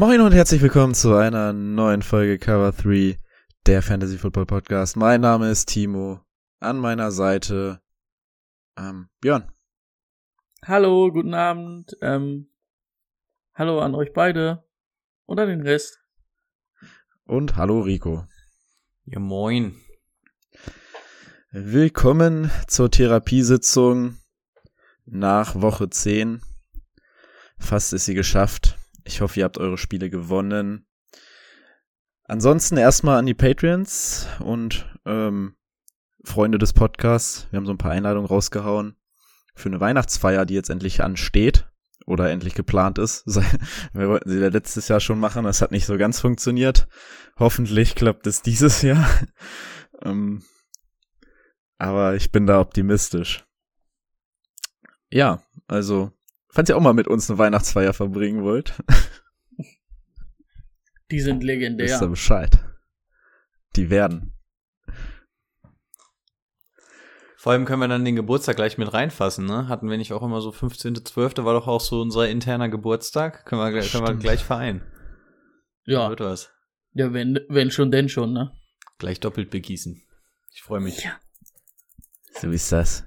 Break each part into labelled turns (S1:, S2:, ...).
S1: Moin und herzlich willkommen zu einer neuen Folge Cover 3 der Fantasy Football Podcast. Mein Name ist Timo. An meiner Seite ähm, Björn.
S2: Hallo, guten Abend. Ähm, hallo an euch beide und an den Rest.
S1: Und hallo Rico.
S3: Ja, moin.
S1: Willkommen zur Therapiesitzung nach Woche 10. Fast ist sie geschafft. Ich hoffe, ihr habt eure Spiele gewonnen. Ansonsten erstmal an die Patreons und ähm, Freunde des Podcasts. Wir haben so ein paar Einladungen rausgehauen für eine Weihnachtsfeier, die jetzt endlich ansteht oder endlich geplant ist. Wir wollten sie ja letztes Jahr schon machen, das hat nicht so ganz funktioniert. Hoffentlich klappt es dieses Jahr. Ähm, aber ich bin da optimistisch. Ja, also, falls ihr auch mal mit uns eine Weihnachtsfeier verbringen wollt,
S2: Die sind legendär.
S1: wisst ihr Bescheid. Die werden.
S3: Vor allem können wir dann den Geburtstag gleich mit reinfassen, ne? Hatten wir nicht auch immer so 15.12. war doch auch so unser interner Geburtstag? Können wir, gleich- können wir gleich vereinen.
S2: ja,
S3: Wird was.
S2: ja wenn, wenn schon, denn schon, ne?
S3: Gleich doppelt begießen. Ich freue mich.
S2: Ja.
S1: So ist das.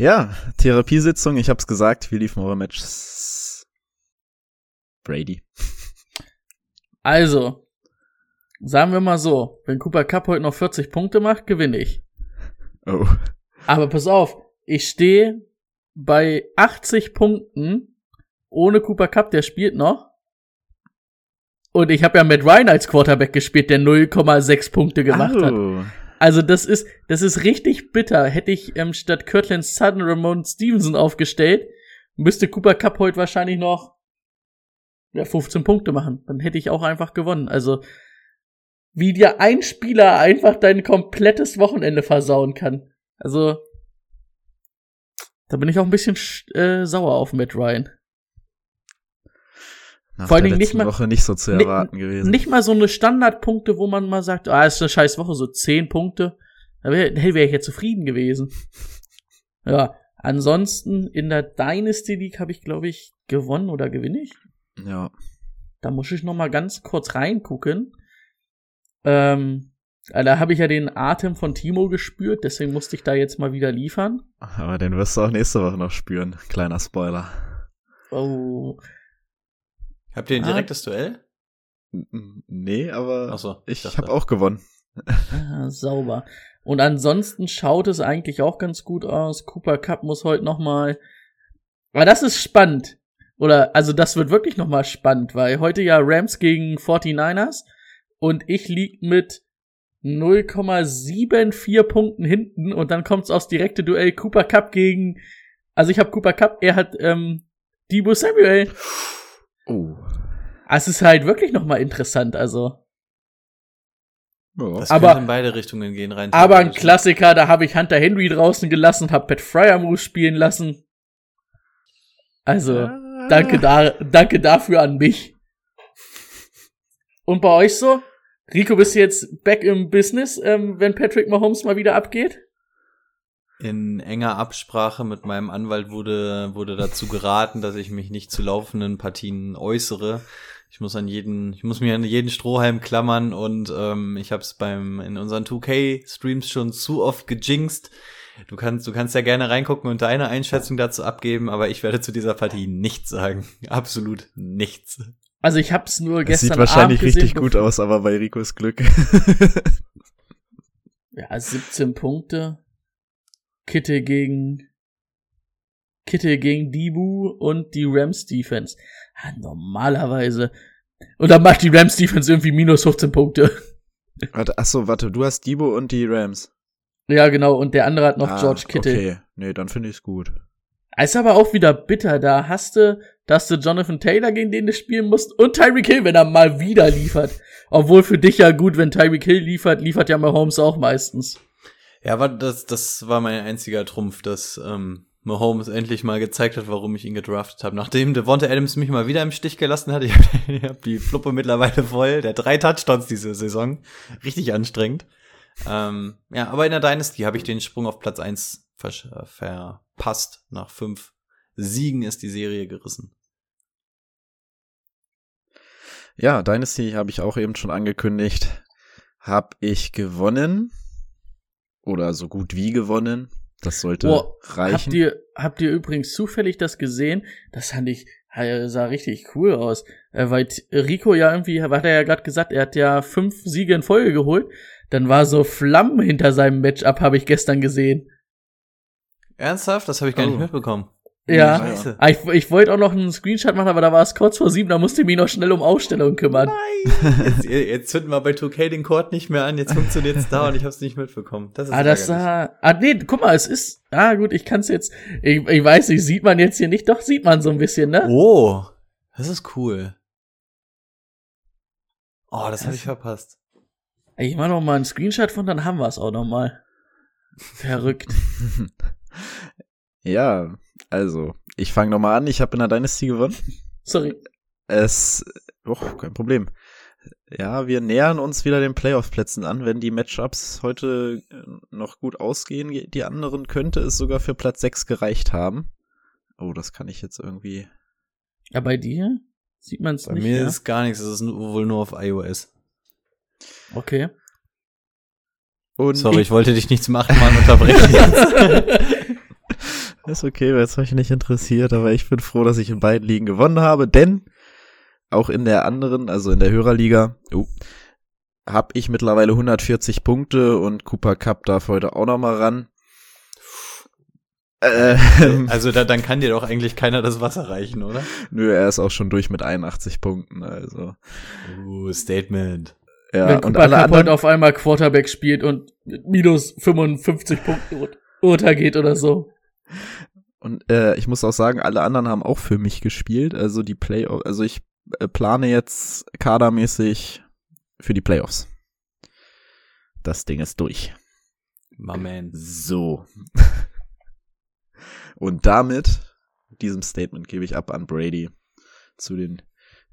S1: Ja, Therapiesitzung, ich hab's gesagt, wir liefen eure Matches. Brady.
S2: Also, sagen wir mal so, wenn Cooper Cup heute noch 40 Punkte macht, gewinne ich.
S1: Oh.
S2: Aber pass auf, ich stehe bei 80 Punkten ohne Cooper Cup, der spielt noch. Und ich habe ja Matt Ryan als Quarterback gespielt, der 0,6 Punkte gemacht hat. Also das ist, das ist richtig bitter. Hätte ich ähm, statt Kirtland Sutton Ramon Stevenson aufgestellt, müsste Cooper Cup heute wahrscheinlich noch ja, 15 Punkte machen. Dann hätte ich auch einfach gewonnen. Also wie dir ein Spieler einfach dein komplettes Wochenende versauen kann. Also da bin ich auch ein bisschen sch- äh, sauer auf Matt Ryan.
S1: Nach
S2: Vor allen Dingen nicht mal-
S1: Woche nicht so zu erwarten gewesen.
S2: Nicht mal so eine Standardpunkte, wo man mal sagt, ah, ist eine scheiß Woche, so 10 Punkte. Da wäre wär ich ja zufrieden gewesen. Ja, ansonsten in der Dynasty League habe ich, glaube ich, gewonnen oder gewinne ich?
S1: Ja.
S2: Da muss ich noch mal ganz kurz reingucken. Ähm, äh, da habe ich ja den Atem von Timo gespürt, deswegen musste ich da jetzt mal wieder liefern.
S1: Aber den wirst du auch nächste Woche noch spüren. Kleiner Spoiler.
S2: Oh,
S3: Habt ihr ein
S2: Ah.
S3: direktes Duell?
S1: N- Nee, aber
S3: Ach so,
S1: ich
S3: dachte.
S1: habe auch gewonnen.
S2: ah, sauber. Und ansonsten schaut es eigentlich auch ganz gut aus. Cooper Cup muss heute noch mal. Aber das ist spannend. Oder, also das wird wirklich noch mal spannend, weil heute ja Rams gegen 49ers und ich lieg mit 0,74 Punkten hinten und dann kommt's aufs direkte Duell Cooper Cup gegen, also ich habe Cooper Cup, er hat ähm, Debo Samuel.
S1: Oh.
S2: Es ist halt wirklich noch mal interessant, also.
S1: Ja.
S3: Das
S2: Aber-
S3: in beide Richtungen gehen rein.
S2: Aber ein. Klassiker, da habe ich Hunter Henry draußen gelassen und habe Pat Fryermuth spielen lassen. Also,
S1: Ah.
S2: danke, da, danke dafür an mich. Und bei euch so? Rico, bist du jetzt back im Business, ähm, wenn Patrick Mahomes mal wieder abgeht?
S3: In enger Absprache mit meinem Anwalt wurde, wurde dazu geraten, dass ich mich nicht zu laufenden Partien äußere. Ich muss an jeden, ich muss mir an jeden Strohhalm klammern und ähm, ich habe es beim in unseren 2K-Streams schon zu oft gejinxt. Du kannst, du kannst ja gerne reingucken und deine Einschätzung dazu abgeben, aber ich werde zu dieser Partie nichts sagen. Absolut nichts.
S2: Also ich hab's nur
S1: Es
S2: gestern
S1: sieht wahrscheinlich
S2: Abend gesehen,
S1: richtig gut aus, aber bei Ricos Glück.
S2: Ja, 17 Punkte. Kitte gegen Kitte gegen Dibu und die Rams Defense. Ja, normalerweise. Und dann macht die Rams Defense irgendwie minus 15 Punkte.
S1: warte, achso, warte, du hast Debo und die Rams.
S2: Ja, genau. Und der andere hat noch
S1: Ah,
S2: George Kittle.
S1: Okay, nee, dann finde ich's gut.
S2: Ist aber auch wieder bitter. Da hast du, da hast du Jonathan Taylor, gegen den du spielen musst, und Tyreek Hill, wenn er mal wieder liefert. Obwohl für dich ja gut, wenn Tyreek Hill liefert, liefert ja Mahomes auch meistens.
S3: Ja, aber das, das war mein einziger Trumpf, dass ähm, Mahomes endlich mal gezeigt hat, warum ich ihn gedraftet habe. Nachdem Devonta Adams mich mal wieder im Stich gelassen hat, ich habe hab die Fluppe mittlerweile voll. Der drei Touchdowns diese Saison. Richtig anstrengend. Ähm, ja, aber in der Dynasty habe ich den Sprung auf Platz eins ver verpasst. Nach fünf Siegen ist die Serie gerissen.
S1: Ja, Dynasty habe ich auch eben schon angekündigt. Hab ich gewonnen. Oder so gut wie gewonnen. Das sollte
S2: Boah,
S1: reichen.
S2: Habt ihr, habt ihr übrigens zufällig das gesehen? Das fand ich, äh, sah richtig cool aus. Äh, weil Rico ja irgendwie, hat er ja gerade gesagt, er hat ja fünf Siege in Folge geholt. Dann war so Flammen hinter seinem Matchup, habe ich gestern gesehen.
S3: Ernsthaft? Das habe ich gar
S1: Oh.
S3: nicht mitbekommen.
S2: Ja.
S3: Scheiße.
S2: Ah, Ich, ich wollte auch noch einen Screenshot machen, aber da war es kurz vor sieben, da musste ich mich noch schnell um Ausstellung kümmern.
S3: Jetzt, jetzt zünden wir bei 2K den Court nicht mehr an, jetzt funktioniert's da und ich habe es nicht mitbekommen. Das ist
S2: Ah, das sah. Ah, nee, guck mal, es ist. Ah, gut, ich kann's jetzt. Ich, ich weiß nicht, sieht man jetzt hier nicht, doch sieht man so ein bisschen, ne?
S3: Oh, das ist cool. Oh, das habe ich verpasst.
S2: Ich mach noch mal einen Screenshot von, dann haben wir es auch noch mal. Verrückt.
S1: ja, also, ich fange nochmal an. Ich habe in der Dynasty gewonnen.
S2: Sorry.
S1: Es, oh, kein Problem. Ja, wir nähern uns wieder den Playoff-Plätzen an. Wenn die Matchups heute äh, noch gut ausgehen, die anderen könnte es sogar für Platz 6 gereicht haben. Oh, das kann ich jetzt irgendwie.
S2: Ja, bei dir sieht man es
S3: Bei
S2: nicht.
S3: mir
S2: ja?
S3: ist gar nichts, es ist wohl nur auf iOS.
S2: okay.
S1: Und
S3: Sorry, ich wollte dich nicht zum achten Mal unterbrechen jetzt.
S1: Ist okay, weil es euch nicht interessiert, aber ich bin froh, dass ich in beiden Ligen gewonnen habe, denn auch in der anderen, also in der Hörerliga, oh, habe ich mittlerweile 140 Punkte und Cooper Cup darf heute auch noch mal ran. Ähm,
S3: Also da, dann kann dir doch eigentlich keiner das Wasser reichen, oder?
S1: nö, er ist auch schon durch mit 81 Punkten, also.
S3: Uh, Statement.
S1: Ja,
S2: Wenn
S1: und alle
S2: Cup
S1: anderen,
S2: auf einmal Quarterback spielt und mit minus 55 Punkten ur- untergeht oder so.
S1: Und äh, ich muss auch sagen, alle anderen haben auch für mich gespielt, also die Playoffs, also ich äh, plane jetzt kadermäßig für die Playoffs. Das Ding ist durch.
S3: My man.
S1: So. Und damit, diesem Statement gebe ich ab an Brady zu den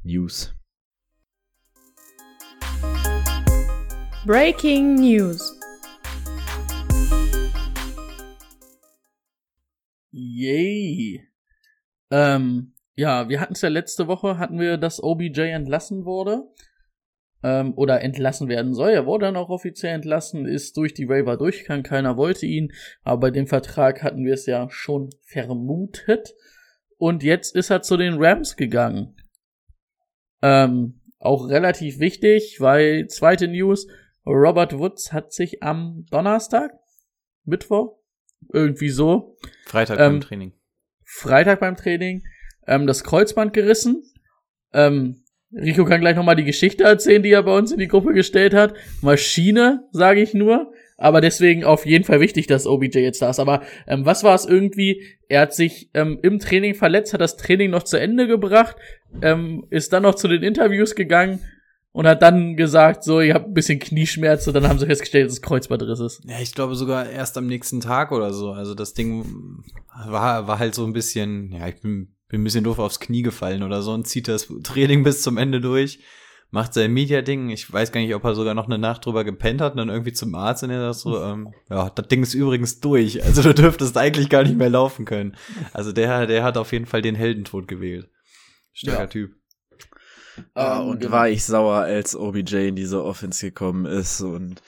S1: News.
S4: Breaking News.
S2: Yay. Ähm, ja, wir hatten es ja letzte Woche, hatten wir, dass OBJ entlassen wurde. Ähm, oder entlassen werden soll. Er wurde dann auch offiziell entlassen, ist durch die Waiver durchgegangen, keiner wollte ihn. Aber bei dem Vertrag hatten wir es ja schon vermutet. Und jetzt ist er zu den Rams gegangen. Ähm, auch relativ wichtig, weil zweite News, Robert Woods hat sich am Donnerstag, Mittwoch, irgendwie so,
S3: Freitag
S2: Ähm,
S3: beim Training.
S2: Freitag beim Training ähm, das Kreuzband gerissen. Ähm, Rico kann gleich nochmal die Geschichte erzählen, die er bei uns in die Gruppe gestellt hat. Maschine, sage ich nur. Aber deswegen auf jeden Fall wichtig, dass OBJ jetzt da ist. Aber ähm, was war es irgendwie? Er hat sich ähm, im Training verletzt, hat das Training noch zu Ende gebracht, ähm, ist dann noch zu den Interviews gegangen und hat dann gesagt, so, ihr habt ein bisschen Knieschmerzen. Und dann haben sie festgestellt, dass es Kreuzbandriss ist.
S3: Ja, ich glaube sogar erst am nächsten Tag oder so. Also das Ding war, war halt so ein bisschen, ja, ich bin, bin ein bisschen doof aufs Knie gefallen oder so und zieht das Training bis zum Ende durch, macht sein Media-Ding. Ich weiß gar nicht, ob er sogar noch eine Nacht drüber gepennt hat und dann irgendwie zum Arzt und er sagt so, ähm, ja, das Ding ist übrigens durch. Also du dürftest eigentlich gar nicht mehr laufen können. Also der, der hat auf jeden Fall den Heldentod gewählt. Starker
S2: Ja.
S3: Typ.
S1: Ah,
S2: Ähm,
S1: und
S2: genau.
S1: war ich sauer, als OBJ in diese Offense gekommen ist und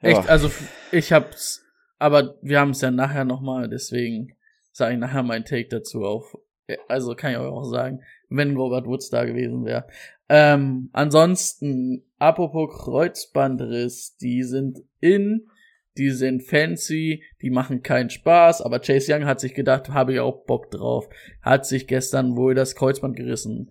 S2: Echt,
S1: Ja.
S2: also f- ich hab's, aber wir haben es ja nachher nochmal, deswegen sage ich nachher meinen Take dazu auf. Also kann ich euch auch sagen, wenn Robert Woods da gewesen wäre. Ähm, ansonsten, apropos Kreuzbandriss, die sind in, die sind fancy, die machen keinen Spaß, aber Chase Young hat sich gedacht, habe ich auch Bock drauf. Hat sich gestern wohl das Kreuzband gerissen.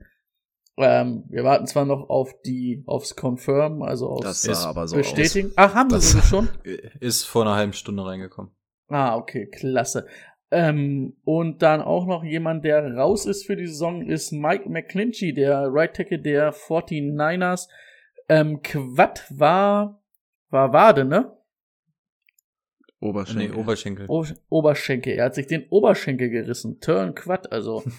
S2: Ähm, wir warten zwar noch auf die, aufs Confirm, also aufs
S1: das aber so
S2: Bestätigen. Ach, haben sie
S1: Das-
S2: schon?
S3: Ist vor einer halben Stunde reingekommen.
S2: Ah, okay, klasse. Ähm, und dann auch noch jemand, der raus ist für die Saison, ist Mike McClinchy, der Right Tackle der 49ers. Ähm, Quatt war, war Wade, ne?
S1: Oberschenkel.
S3: Nee, Oberschenkel.
S2: O Oberschenkel. Er hat sich den Oberschenkel gerissen. Turn Quad, also.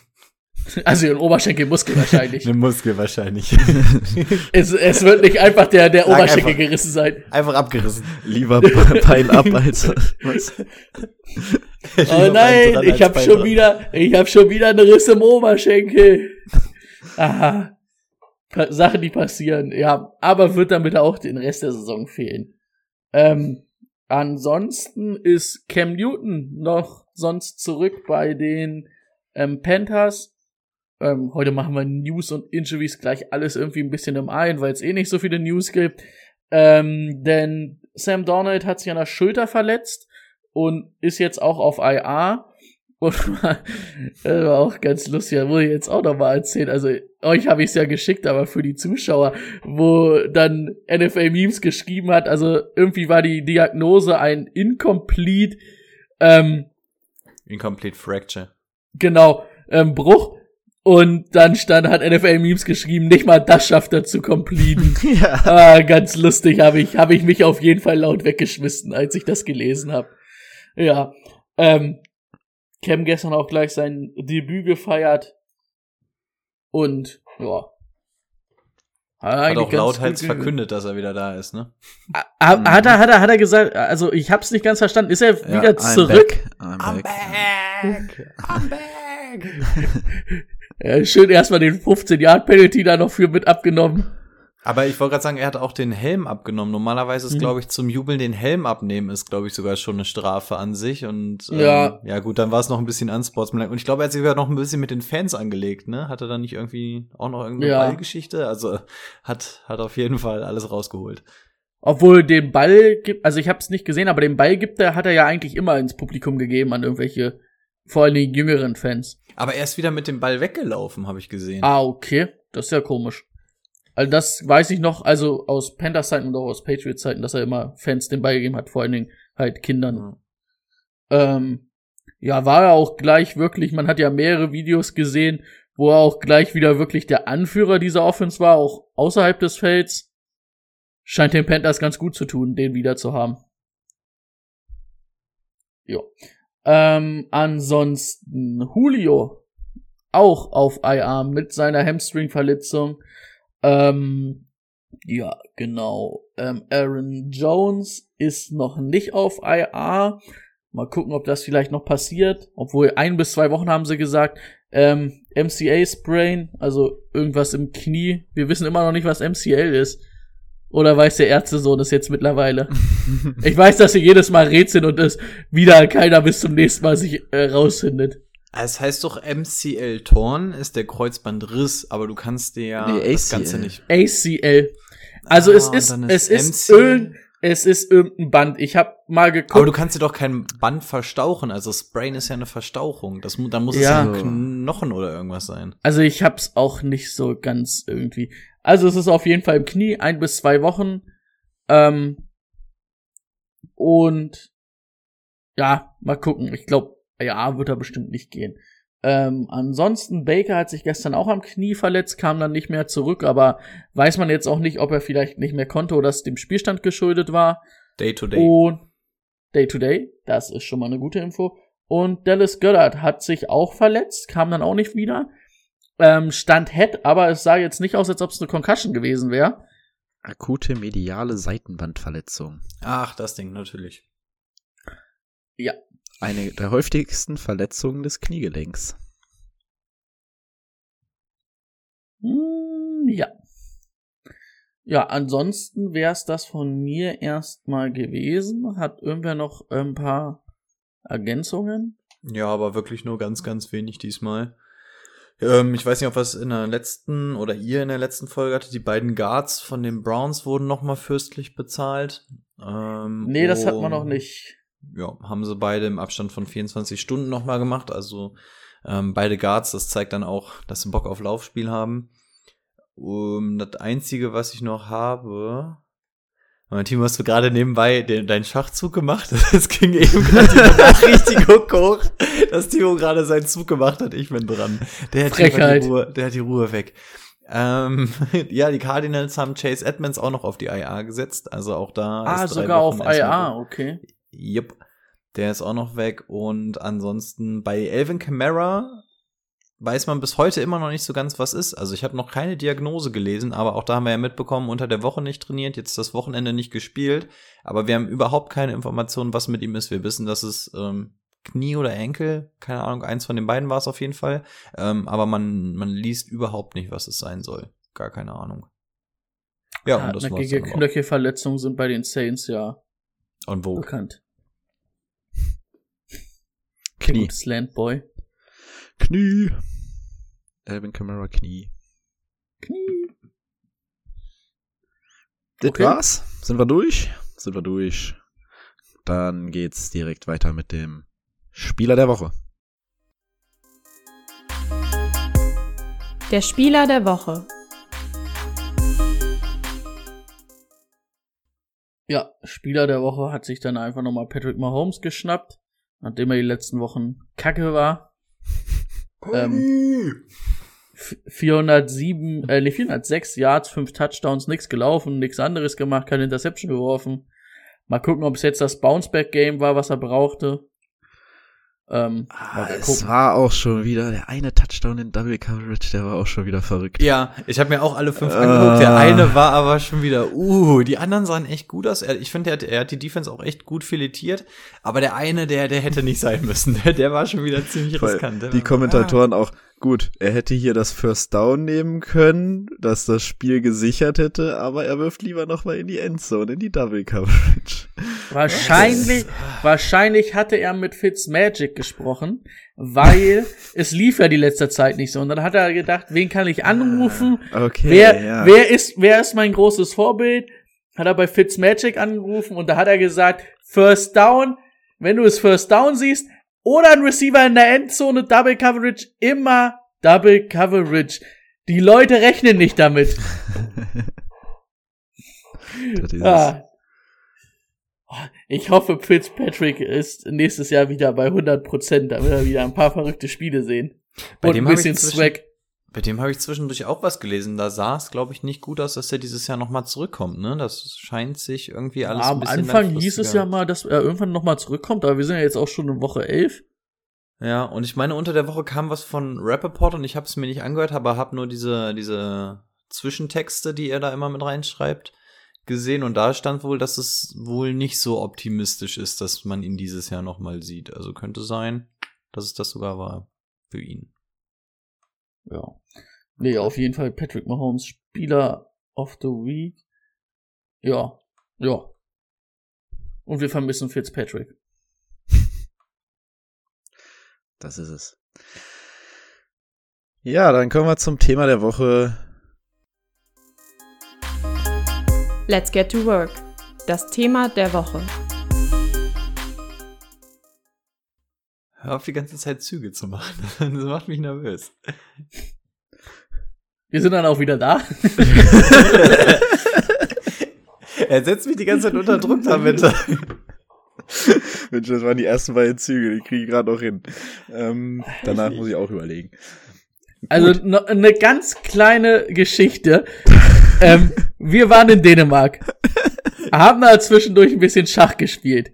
S2: Also den Oberschenkelmuskel wahrscheinlich.
S3: Eine Muskel wahrscheinlich.
S2: es, es wird nicht einfach der, der
S3: Sag
S2: Oberschenkel
S3: einfach.
S2: gerissen sein.
S3: Einfach abgerissen.
S1: Lieber Bein ab als. Was?
S2: Oh nein, ich habe schon wieder, ich habe schon wieder einen Riss im Oberschenkel. Aha. Pa Sachen, die passieren, ja. Aber wird damit auch den Rest der Saison fehlen. Ähm, ansonsten ist Cam Newton noch sonst zurück bei den ähm, Panthers. Ähm, heute machen wir News und Injuries gleich alles irgendwie ein bisschen im ein, weil es eh nicht so viele News gibt. Ähm, denn Sam Donald hat sich an der Schulter verletzt und ist jetzt auch auf IA. Und das war auch ganz lustig, das muss ich jetzt auch noch mal erzählen. Also euch habe ich es ja geschickt, aber für die Zuschauer, wo dann NFL Memes geschrieben hat, also irgendwie war die Diagnose ein Incomplete, ähm,
S3: Incomplete Fracture.
S2: genau, ähm, Bruch. Und dann stand, hat NFL Memes geschrieben, nicht mal das schafft er zu completen.
S1: ja.
S2: Ah, ganz lustig, habe ich, hab ich mich auf jeden Fall laut weggeschmissen, als ich das gelesen habe. Ja. Ähm, Cam gestern auch gleich sein Debüt gefeiert. Und ja. Hat,
S3: Hat
S2: eigentlich
S3: auch lauthals verkündet, dass er wieder da ist, ne?
S2: Ah, Hat er, hat er, hat er gesagt, also ich hab's nicht ganz verstanden. Ist er wieder
S1: Ja, I'm
S2: zurück?
S1: back. I'm back.
S3: I'm back.
S2: Ja, schön erstmal den 15 Yard Penalty da noch für mit abgenommen.
S3: Aber ich wollte gerade sagen, er hat auch den Helm abgenommen. Normalerweise ist,
S2: Mhm.
S3: glaube ich, zum Jubeln den Helm abnehmen ist, glaube ich, sogar schon eine Strafe an sich. Und ähm,
S2: Ja.
S3: ja, gut, dann war es noch ein bisschen unsportsmanlike. Und ich glaube, er hat sich ja noch ein bisschen mit den Fans angelegt, ne? Hat er dann nicht irgendwie auch noch irgendeine
S2: Ja.
S3: Ballgeschichte? Also hat, hat auf jeden Fall alles rausgeholt.
S2: Obwohl den Ball gibt, also ich hab's nicht gesehen, aber den Ball gibt er, hat er ja eigentlich immer ins Publikum gegeben an irgendwelche, vor allem die jüngeren Fans.
S3: Aber er ist wieder mit dem Ball weggelaufen, habe ich gesehen.
S2: Ah, okay. Das ist ja komisch. Also das weiß ich noch, also aus Panthers Zeiten und auch aus Patriots Zeiten, dass er immer Fans den Ball gegeben hat, vor allen Dingen halt Kindern.
S3: Ja.
S2: Ähm, ja, war er auch gleich wirklich, man hat ja mehrere Videos gesehen, wo er auch gleich wieder wirklich der Anführer dieser Offense war, auch außerhalb des Felds. Scheint den Panthers ganz gut zu tun, den wieder zu haben. Ja. Ähm, ansonsten Julio auch auf IR mit seiner Hamstring-Verletzung. Ähm, ja, genau. Ähm, Aaron Jones ist noch nicht auf IR. Mal gucken, ob das vielleicht noch passiert. Obwohl ein bis zwei Wochen haben sie gesagt. Ähm, MCA-Sprain, also irgendwas im Knie. Wir wissen immer noch nicht, was MCL ist. Oder weiß der Ärztesohn es jetzt mittlerweile? ich weiß, dass sie jedes Mal rätseln und es wieder keiner bis zum nächsten Mal sich äh, rausfindet.
S3: Es heißt doch MCL Torn ist der Kreuzbandriss, aber du kannst dir ja
S1: Nee,
S3: das. Ganze nicht.
S2: ACL. Also
S3: Ah,
S2: es ist,
S3: dann
S2: es ist irgend, es ist irgendein Band. Ich habe mal geguckt.
S3: Aber du kannst dir doch kein Band verstauchen. Also Sprain ist ja eine Verstauchung. Das, dann muss
S2: Ja.
S3: es ja ein Knochen oder irgendwas sein.
S2: Also ich hab's auch nicht so ganz irgendwie. Also es ist auf jeden Fall im Knie, ein bis zwei Wochen. Ähm, und ja, mal gucken. Ich glaube, ja, wird er bestimmt nicht gehen. Ähm, ansonsten, Baker hat sich gestern auch am Knie verletzt, kam dann nicht mehr zurück, aber weiß man jetzt auch nicht, ob er vielleicht nicht mehr konnte oder es dem Spielstand geschuldet war.
S3: Day to day.
S2: Und Day to Day, das ist schon mal eine gute Info. Und Dallas Goddard hat sich auch verletzt, kam dann auch nicht wieder. Ähm, stand Head, aber es sah jetzt nicht aus, als ob es eine Concussion gewesen wäre.
S1: Akute mediale Seitenbandverletzung.
S3: Ach, das Ding, natürlich.
S1: Eine der häufigsten Verletzungen des Kniegelenks.
S2: Hm, ja. Ja, ansonsten wär's das von mir erstmal gewesen. Hat irgendwer noch ein paar Ergänzungen?
S3: Ja, aber wirklich nur ganz, ganz wenig diesmal. Ähm, ich weiß nicht, ob was in der letzten oder ihr in der letzten Folge hatte. Die beiden Guards von den Browns wurden nochmal fürstlich bezahlt. Ähm,
S2: Nee, das hat man noch nicht.
S3: ja, haben sie beide im Abstand von 24 Stunden nochmal gemacht. Also ähm, beide Guards, das zeigt dann auch, dass sie Bock auf Laufspiel haben. Um, das Einzige, was ich noch habe, Und Timo, hast du gerade nebenbei den, deinen Schachzug gemacht? Es ging eben gerade Benachrichtigung hoch, dass Timo gerade seinen Zug gemacht hat. Ich bin dran. Der hat,
S2: Frechheit.
S3: die Ruhe, der hat die Ruhe weg. Ähm, ja, die Cardinals haben Chase Edmonds auch noch auf die IA gesetzt. Also auch da.
S2: Ah,
S3: ist
S2: sogar auf
S3: Wochen
S2: IA, okay.
S3: Jupp. Der ist auch noch weg. Und ansonsten bei Elvin Kamara weiß man bis heute immer noch nicht so ganz, was ist. Also ich habe noch keine Diagnose gelesen, aber auch da haben wir ja mitbekommen, unter der Woche nicht trainiert, jetzt das Wochenende nicht gespielt. Aber wir haben überhaupt keine Informationen, was mit ihm ist. Wir wissen, dass es ähm, Knie oder Enkel, keine Ahnung, eins von den beiden war es auf jeden Fall. Ähm, aber man, man liest überhaupt nicht, was es sein soll. Gar keine Ahnung. Ja, und das war's
S2: Hartnäckige. Knöchelverletzungen sind bei den Saints ja
S3: Und wo?
S2: bekannt.
S1: Knie.
S2: gute Slantboy.
S1: Knie. Alvin Kamara Knie.
S2: Knie.
S1: Das
S2: Okay.
S1: war's. Sind wir durch? Sind wir durch. Dann geht's direkt weiter mit dem Spieler der Woche.
S4: Der Spieler der Woche.
S2: Ja, Spieler der Woche hat sich dann einfach nochmal Patrick Mahomes geschnappt, nachdem er die letzten Wochen kacke war. Ähm, f- 407, äh, nee, 406 Yards, 5 Touchdowns, nix gelaufen, nix anderes gemacht, keine Interception geworfen. Mal gucken, ob es jetzt das Bounceback-Game war, was er brauchte. Ähm,
S1: Ah, es war auch schon wieder der eine Touchdown in Double Coverage, der war auch schon wieder verrückt.
S3: Ja, ich habe mir auch alle fünf
S1: Ah.
S3: angeguckt. Der eine war aber schon wieder, uh, die anderen sahen echt gut aus. Ich finde, er, hat- er hat die Defense auch echt gut filetiert. Aber der eine, der, der hätte nicht sein müssen. Der, der war schon wieder ziemlich riskant.
S1: Die Kommentatoren auch, gut, er hätte hier das First Down nehmen können, dass das Spiel gesichert hätte, aber er wirft lieber nochmal in die Endzone, in die Double Coverage.
S2: Wahrscheinlich, wahrscheinlich hatte er mit Fitzmagic gesprochen, weil es lief ja die letzte Zeit nicht so. Und dann hat er gedacht, wen kann ich anrufen?
S1: Okay,
S2: wer,
S1: ja.
S2: wer ist, wer ist mein großes Vorbild? Hat er bei Fitzmagic angerufen und da hat er gesagt, First Down, wenn du es First Down siehst, oder ein Receiver in der Endzone, Double Coverage, immer Double Coverage. Die Leute rechnen nicht damit. Ah. Ich hoffe, Fitzpatrick ist nächstes Jahr wieder bei 100%, damit wir wieder ein paar verrückte Spiele sehen.
S3: Bei
S2: Und
S3: dem
S2: ein bisschen
S3: zwischen-
S2: Swag.
S3: Bei dem habe ich zwischendurch auch was gelesen. Da sah es, glaube ich, nicht gut aus, dass er dieses Jahr nochmal zurückkommt. Ne? Das scheint sich irgendwie alles ein
S2: Am
S3: bisschen
S2: Anfang hieß es ja mal, dass er irgendwann nochmal zurückkommt, aber wir sind ja jetzt auch schon in Woche 11.
S3: Ja, und ich meine, unter der Woche kam was von Rappaport und ich habe es mir nicht angehört, aber habe nur diese, diese Zwischentexte, die er da immer mit reinschreibt, gesehen. Und da stand wohl, dass es wohl nicht so optimistisch ist, dass man ihn dieses Jahr nochmal sieht. Also könnte sein, dass es das sogar war für ihn.
S2: Ja. Nee, auf jeden Fall Patrick Mahomes, Spieler of the Week. Ja, ja. Und wir vermissen Fitzpatrick.
S1: Das ist es. Ja, dann kommen wir zum Thema der Woche.
S4: Let's get to work. Das Thema der Woche.
S3: Hör auf, die ganze Zeit Züge zu machen. Das macht mich nervös.
S2: Wir sind dann auch wieder da.
S3: er setzt mich die ganze Zeit unter Druck damit.
S1: Mensch, das waren die ersten beiden Züge, die kriege ich gerade noch hin. Ähm, danach muss ich auch überlegen.
S2: Also eine ganz kleine Geschichte. ähm, wir waren in Dänemark, haben da zwischendurch ein bisschen Schach gespielt.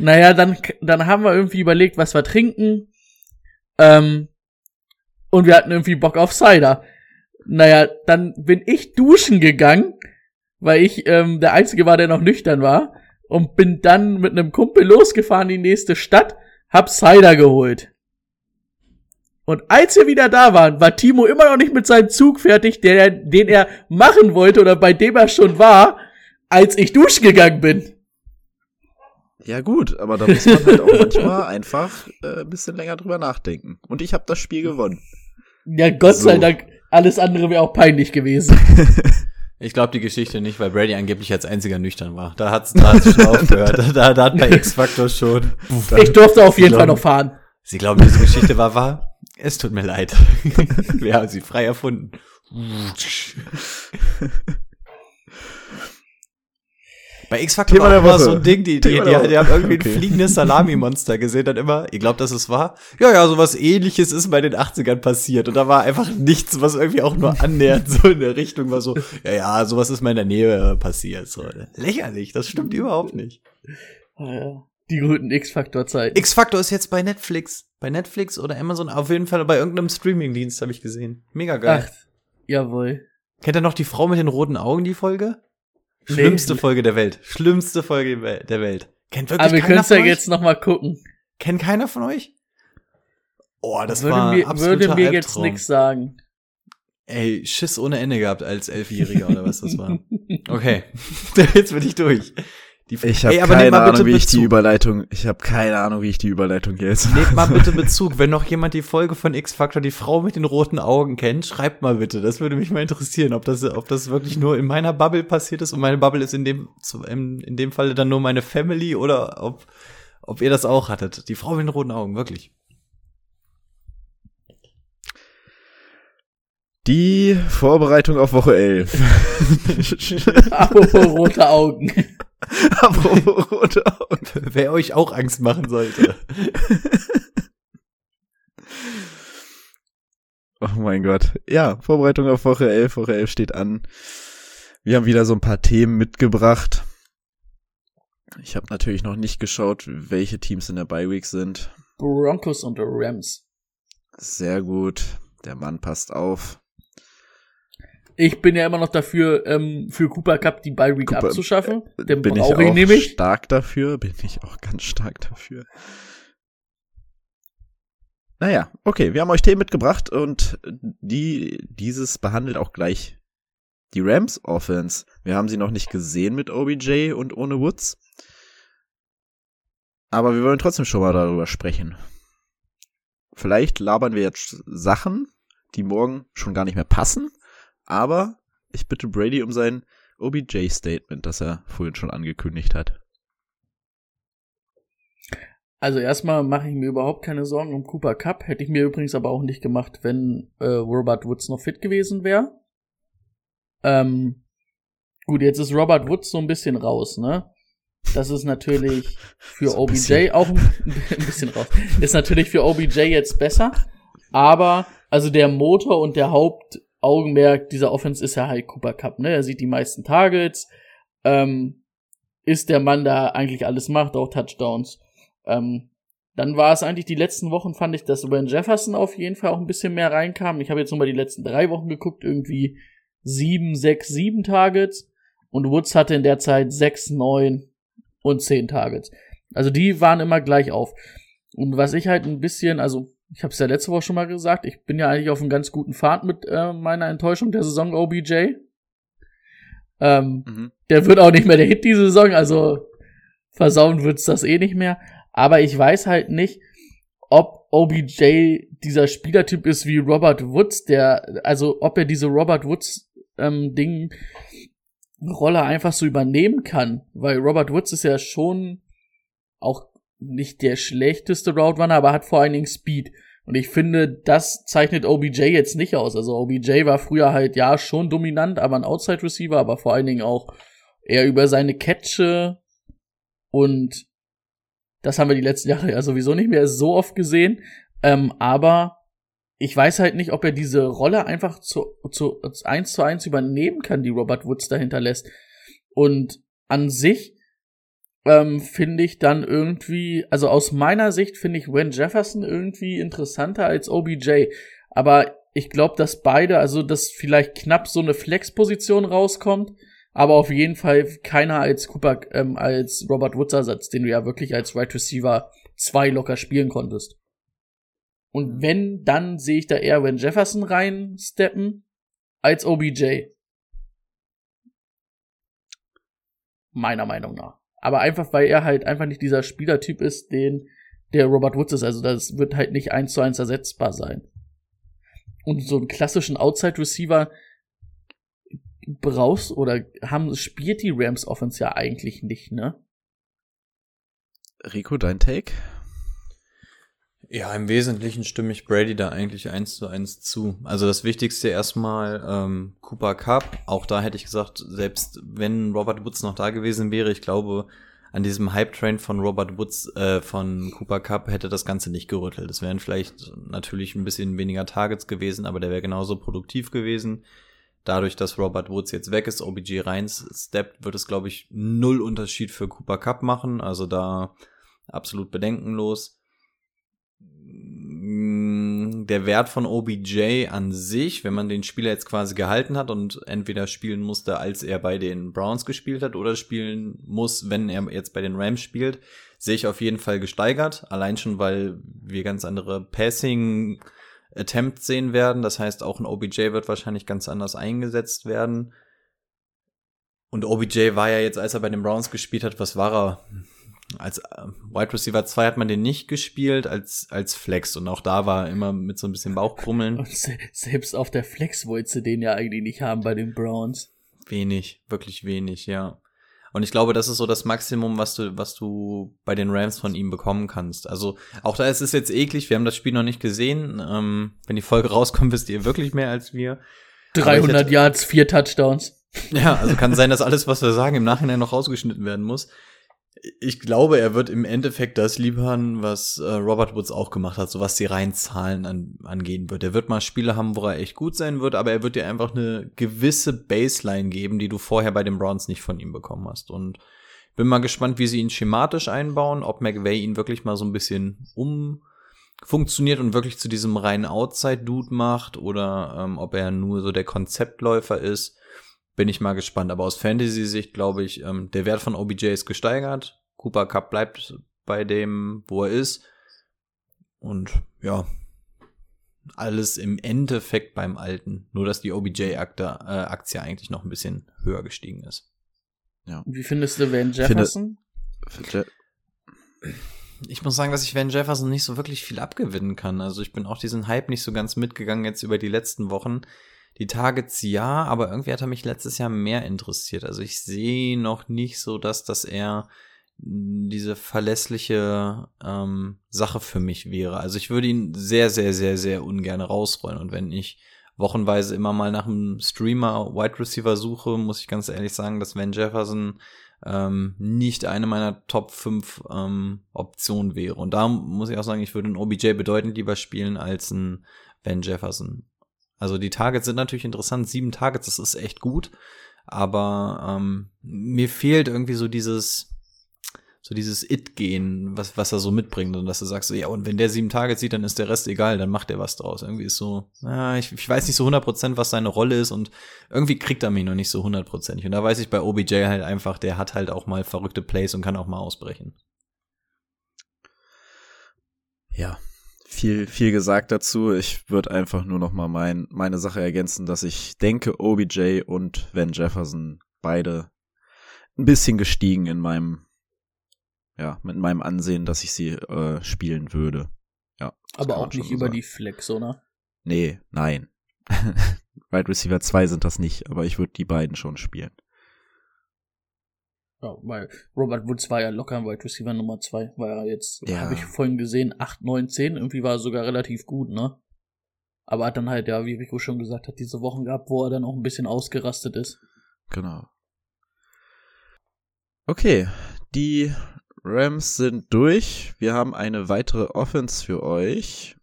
S2: Naja, dann, dann haben wir irgendwie überlegt, was wir trinken. Ähm, und wir hatten irgendwie Bock auf Cider. Naja, dann bin ich duschen gegangen, weil ich ähm, der Einzige war, der noch nüchtern war. Und bin dann mit einem Kumpel losgefahren in die nächste Stadt, hab Cider geholt. Und als wir wieder da waren, war Timo immer noch nicht mit seinem Zug fertig, der, den er machen wollte oder bei dem er schon war, als ich duschen gegangen bin.
S1: Ja gut, aber da muss man halt auch manchmal einfach äh, ein bisschen länger drüber nachdenken. Und ich habe das Spiel gewonnen.
S2: Ja, Gott sei
S1: So.
S2: Dank, alles andere wäre auch peinlich gewesen.
S3: Ich glaube die Geschichte nicht, weil Brady angeblich als einziger nüchtern war. Da hat's, da hat's schon aufgehört. Da, da hat bei X-Factor schon.
S2: Ich durfte auf jeden
S3: Sie
S2: Fall
S3: glauben-
S2: noch fahren.
S3: Sie glauben, diese Geschichte war wahr? Es tut mir leid. Wir haben sie frei erfunden. Bei X-Factor war immer so ein Ding, die, die, die,
S1: der
S3: die, haben irgendwie
S1: Okay.
S3: ein fliegendes Salami-Monster gesehen, dann immer, ihr glaubt, dass es war? Ja, ja, sowas ähnliches ist bei den 80ern passiert. Und da war einfach nichts, was irgendwie auch nur annähernd so in der Richtung war so, ja, ja, sowas ist mal in der Nähe passiert. So, lächerlich, das stimmt überhaupt nicht.
S2: Ah, ja. Die guten X-Faktor-Zeiten.
S3: X-Factor ist jetzt bei Netflix. Bei Netflix oder Amazon, auf jeden Fall bei irgendeinem Streaming-Dienst habe ich gesehen. Mega geil.
S2: Ach, jawohl.
S3: Kennt ihr noch die Frau mit den roten Augen, die Folge?
S2: Nee.
S3: Schlimmste Folge der Welt. Schlimmste Folge der Welt. Kennt wirklich
S2: Aber wir können es ja
S3: euch?
S2: jetzt noch mal gucken.
S3: Kennt keiner von euch? Oh, das
S2: würde
S3: war
S2: mir,
S3: absoluter
S2: würde mir jetzt
S3: Albtraum.
S2: nichts sagen.
S3: Ey, Schiss ohne Ende gehabt als Elfjähriger oder was das war. Okay, jetzt bin ich durch. Die,
S1: Ich habe keine Ahnung,
S3: bitte
S1: wie ich die
S3: Bezug.
S1: Überleitung. Ich habe keine Ahnung, wie ich die Überleitung jetzt.
S3: Nehmt mal bitte Bezug. Wenn noch jemand die Folge von X-Factor, die Frau mit den roten Augen kennt, schreibt mal bitte. Das würde mich mal interessieren, ob das, ob das wirklich nur in meiner Bubble passiert ist und meine Bubble ist in dem, in, in dem Falle dann nur meine Family oder ob, ob ihr das auch hattet. Die Frau mit den roten Augen, wirklich.
S1: Die Vorbereitung auf Woche 11.
S2: Apropos rote Augen.
S1: Apropos rote Augen.
S3: Wer euch auch Angst machen sollte.
S1: Oh mein Gott. Ja, Vorbereitung auf Woche 11. Woche 11 steht an. Wir haben wieder so ein paar Themen mitgebracht. Ich habe natürlich noch nicht geschaut, welche Teams in der Bye Week sind.
S2: Broncos und Rams.
S1: Sehr gut. Der Mann passt auf.
S2: Ich bin ja immer noch dafür, ähm, für Cooper Cup die Bye Week
S1: Cooper-
S2: abzuschaffen. Den
S1: Bin ich
S2: brauche ich
S1: auch
S2: nämlich.
S1: stark dafür. Bin ich auch ganz stark dafür. Naja, okay, wir haben euch Themen mitgebracht und die, dieses behandelt auch gleich die Rams Offense. Wir haben sie noch nicht gesehen mit OBJ und ohne Woods. Aber wir wollen trotzdem schon mal darüber sprechen. Vielleicht labern wir jetzt Sachen, die morgen schon gar nicht mehr passen. Aber ich bitte Brady um sein OBJ-Statement, das er vorhin schon angekündigt hat.
S2: Also erstmal mache ich mir überhaupt keine Sorgen um Cooper Cup. Hätte ich mir übrigens aber auch nicht gemacht, wenn äh, Robert Woods noch fit gewesen wäre. Ähm, gut, jetzt ist Robert Woods so ein bisschen raus, ne? Das ist natürlich für
S1: So
S2: OBJ
S1: bisschen.
S2: auch ein, ein bisschen raus. Ist natürlich für OBJ jetzt besser. Aber, also der Motor und der Hauptaugenmerk dieser Offense ist ja halt Cooper Cup, ne? Er sieht die meisten Targets. Ähm, ist der Mann, der eigentlich alles macht, auch Touchdowns. Ähm, dann war es eigentlich die letzten Wochen, fand ich, dass Van Jefferson auf jeden Fall auch ein bisschen mehr reinkam. Ich habe jetzt nur mal die letzten drei Wochen geguckt, irgendwie sieben, sechs, sieben Targets. Und Woods hatte in der Zeit sechs, neun und zehn Targets. Also die waren immer gleich auf. Und was ich halt ein bisschen, also ich habe es ja letzte Woche schon mal gesagt, ich bin ja eigentlich auf einem ganz guten Pfad mit äh, meiner Enttäuschung der Saison OBJ. Ähm,
S1: Mhm.
S2: der wird auch nicht mehr der Hit diese Saison, also versauen wird's das eh nicht mehr. Aber ich weiß halt nicht, ob OBJ dieser Spielertyp ist wie Robert Woods, der, also ob er diese Robert Woods ähm, Ding Rolle einfach so übernehmen kann, weil Robert Woods ist ja schon auch nicht der schlechteste Route Runner, aber hat vor allen Dingen Speed. Und ich finde, das zeichnet OBJ jetzt nicht aus. Also OBJ war früher halt ja schon dominant, aber ein Outside Receiver, aber vor allen Dingen auch eher über seine Catche und das haben wir die letzten Jahre ja sowieso nicht mehr so oft gesehen. Ähm, aber ich weiß halt nicht, ob er diese Rolle einfach zu, zu eins zu eins übernehmen kann, die Robert Woods dahinter lässt. Und an sich ähm, finde ich dann irgendwie, also aus meiner Sicht finde ich Wen Jefferson irgendwie interessanter als OBJ. Aber ich glaube, dass beide, also dass vielleicht knapp so eine Flex-Position rauskommt, aber auf jeden Fall keiner als Cooper, ähm, als Robert Woods Ersatz, den du ja wirklich als Right Receiver zwei locker spielen konntest. Und wenn, dann sehe ich da eher Wen Jefferson reinsteppen als OBJ. Meiner Meinung nach. Aber einfach, weil er halt einfach nicht dieser Spielertyp ist, den der Robert Woods ist. Also das wird halt nicht eins zu eins ersetzbar sein. Und so einen klassischen Outside Receiver brauchst oder haben spielt die Rams Offense ja eigentlich nicht, ne?
S1: Rico, dein Take?
S3: Ja, im Wesentlichen stimme ich Brady da eigentlich eins zu eins zu. Also das Wichtigste erstmal ähm, Cooper Cup. Auch da hätte ich gesagt, selbst wenn Robert Woods noch da gewesen wäre, ich glaube, an diesem Hype-Train von Robert Woods, äh, von Cooper Cup hätte das Ganze nicht gerüttelt. Es wären vielleicht natürlich ein bisschen weniger Targets gewesen, aber der wäre genauso produktiv gewesen. Dadurch, dass Robert Woods jetzt weg ist, OBG rein steppt, wird es, glaube ich, null Unterschied für Cooper Cup machen. Also da absolut bedenkenlos. Mm, der Wert von OBJ an sich, wenn man den Spieler jetzt quasi gehalten hat und entweder spielen musste, als er bei den Browns gespielt hat, oder spielen muss, wenn er jetzt bei den Rams spielt, sehe ich auf jeden Fall gesteigert. Allein schon, weil wir ganz andere Passing Attempts sehen werden. Das heißt, auch ein OBJ wird wahrscheinlich ganz anders eingesetzt werden. Und OBJ war ja jetzt, als er bei den Browns gespielt hat, was war er? Als äh, Wide Receiver 2 hat man den nicht gespielt, als, als Flex. Und auch da war er immer mit so ein bisschen Bauchkrummeln.
S2: Und se selbst auf der Flex wolltest du den ja eigentlich nicht haben bei den Browns.
S3: Wenig, wirklich wenig, ja. Und ich glaube, das ist so das Maximum, was du, was du bei den Rams von ihm bekommen kannst. Also auch da ist es jetzt eklig, wir haben das Spiel noch nicht gesehen. Ähm, wenn die Folge rauskommt, wisst ihr wirklich mehr als wir.
S2: 300 hätte, Yards, vier Touchdowns.
S3: Ja, also kann sein, dass alles, was wir sagen, im Nachhinein noch rausgeschnitten werden muss ich glaube, er wird im Endeffekt das liefern, was äh, Robert Woods auch gemacht hat, so was die reinen Zahlen an, angehen wird. Er wird mal Spiele haben, wo er echt gut sein wird, aber er wird dir einfach eine gewisse Baseline geben, die du vorher bei den Browns nicht von ihm bekommen hast. Und bin mal gespannt, wie sie ihn schematisch einbauen, ob McVay ihn wirklich mal so ein bisschen umfunktioniert und wirklich zu diesem reinen Outside-Dude macht oder ähm, ob er nur so der Konzeptläufer ist bin ich mal gespannt. Aber aus Fantasy-Sicht glaube ich, ähm, der Wert von OBJ ist gesteigert. Cooper Cup bleibt bei dem, wo er ist. Und ja, alles im Endeffekt beim Alten. Nur, dass die OBJ-Aktie äh, eigentlich noch ein bisschen höher gestiegen ist.
S2: Ja. Wie findest du Van Jefferson?
S3: Finde, ich muss sagen, dass ich Van Jefferson nicht so wirklich viel abgewinnen kann. Also ich bin auch diesen Hype nicht so ganz mitgegangen jetzt über die letzten Wochen. Die Targets ja, aber irgendwie hat er mich letztes Jahr mehr interessiert. Also ich sehe noch nicht so, dass das eher diese verlässliche ähm, Sache für mich wäre. Also ich würde ihn sehr, sehr, sehr, sehr ungern rausrollen. Und wenn ich wochenweise immer mal nach einem Streamer Wide Receiver suche, muss ich ganz ehrlich sagen, dass Van Jefferson ähm, nicht eine meiner Top 5 ähm, Optionen wäre. Und da muss ich auch sagen, ich würde einen OBJ bedeutend lieber spielen als einen Van Jefferson. Also die Targets sind natürlich interessant. Sieben Targets, das ist echt gut. Aber ähm, mir fehlt irgendwie so dieses, so dieses It-Gehen, was, was er so mitbringt. Und dass du sagst, ja, und wenn der sieben Targets sieht, dann ist der Rest egal, dann macht er was draus. Irgendwie ist so, ja, ich, ich weiß nicht so 100%, was seine Rolle ist und irgendwie kriegt er mich noch nicht so hundertprozentig. Und da weiß ich bei OBJ halt einfach, der hat halt auch mal verrückte Plays und kann auch mal ausbrechen.
S1: Ja, viel, viel gesagt dazu. Ich würde einfach nur noch mal mein, meine Sache ergänzen, dass ich denke, OBJ und Van Jefferson beide ein bisschen gestiegen in meinem, ja, mit meinem Ansehen, dass ich sie äh, spielen würde. Ja.
S2: Aber auch nicht so über sagen. die Flex, oder?
S1: Nee, nein. Wide Receiver 2 sind das nicht, aber ich würde die beiden schon spielen.
S2: Ja, weil Robert Woods war ja locker im Wide Receiver Nummer 2, war ja jetzt, ja. habe ich vorhin gesehen, 8, 9, 10, irgendwie war er sogar relativ gut, ne? Aber hat dann halt, ja, wie Rico schon gesagt hat, diese Wochen gehabt, wo er dann auch ein bisschen ausgerastet ist.
S1: Genau. Okay, die Rams sind durch. Wir haben eine weitere Offense für euch.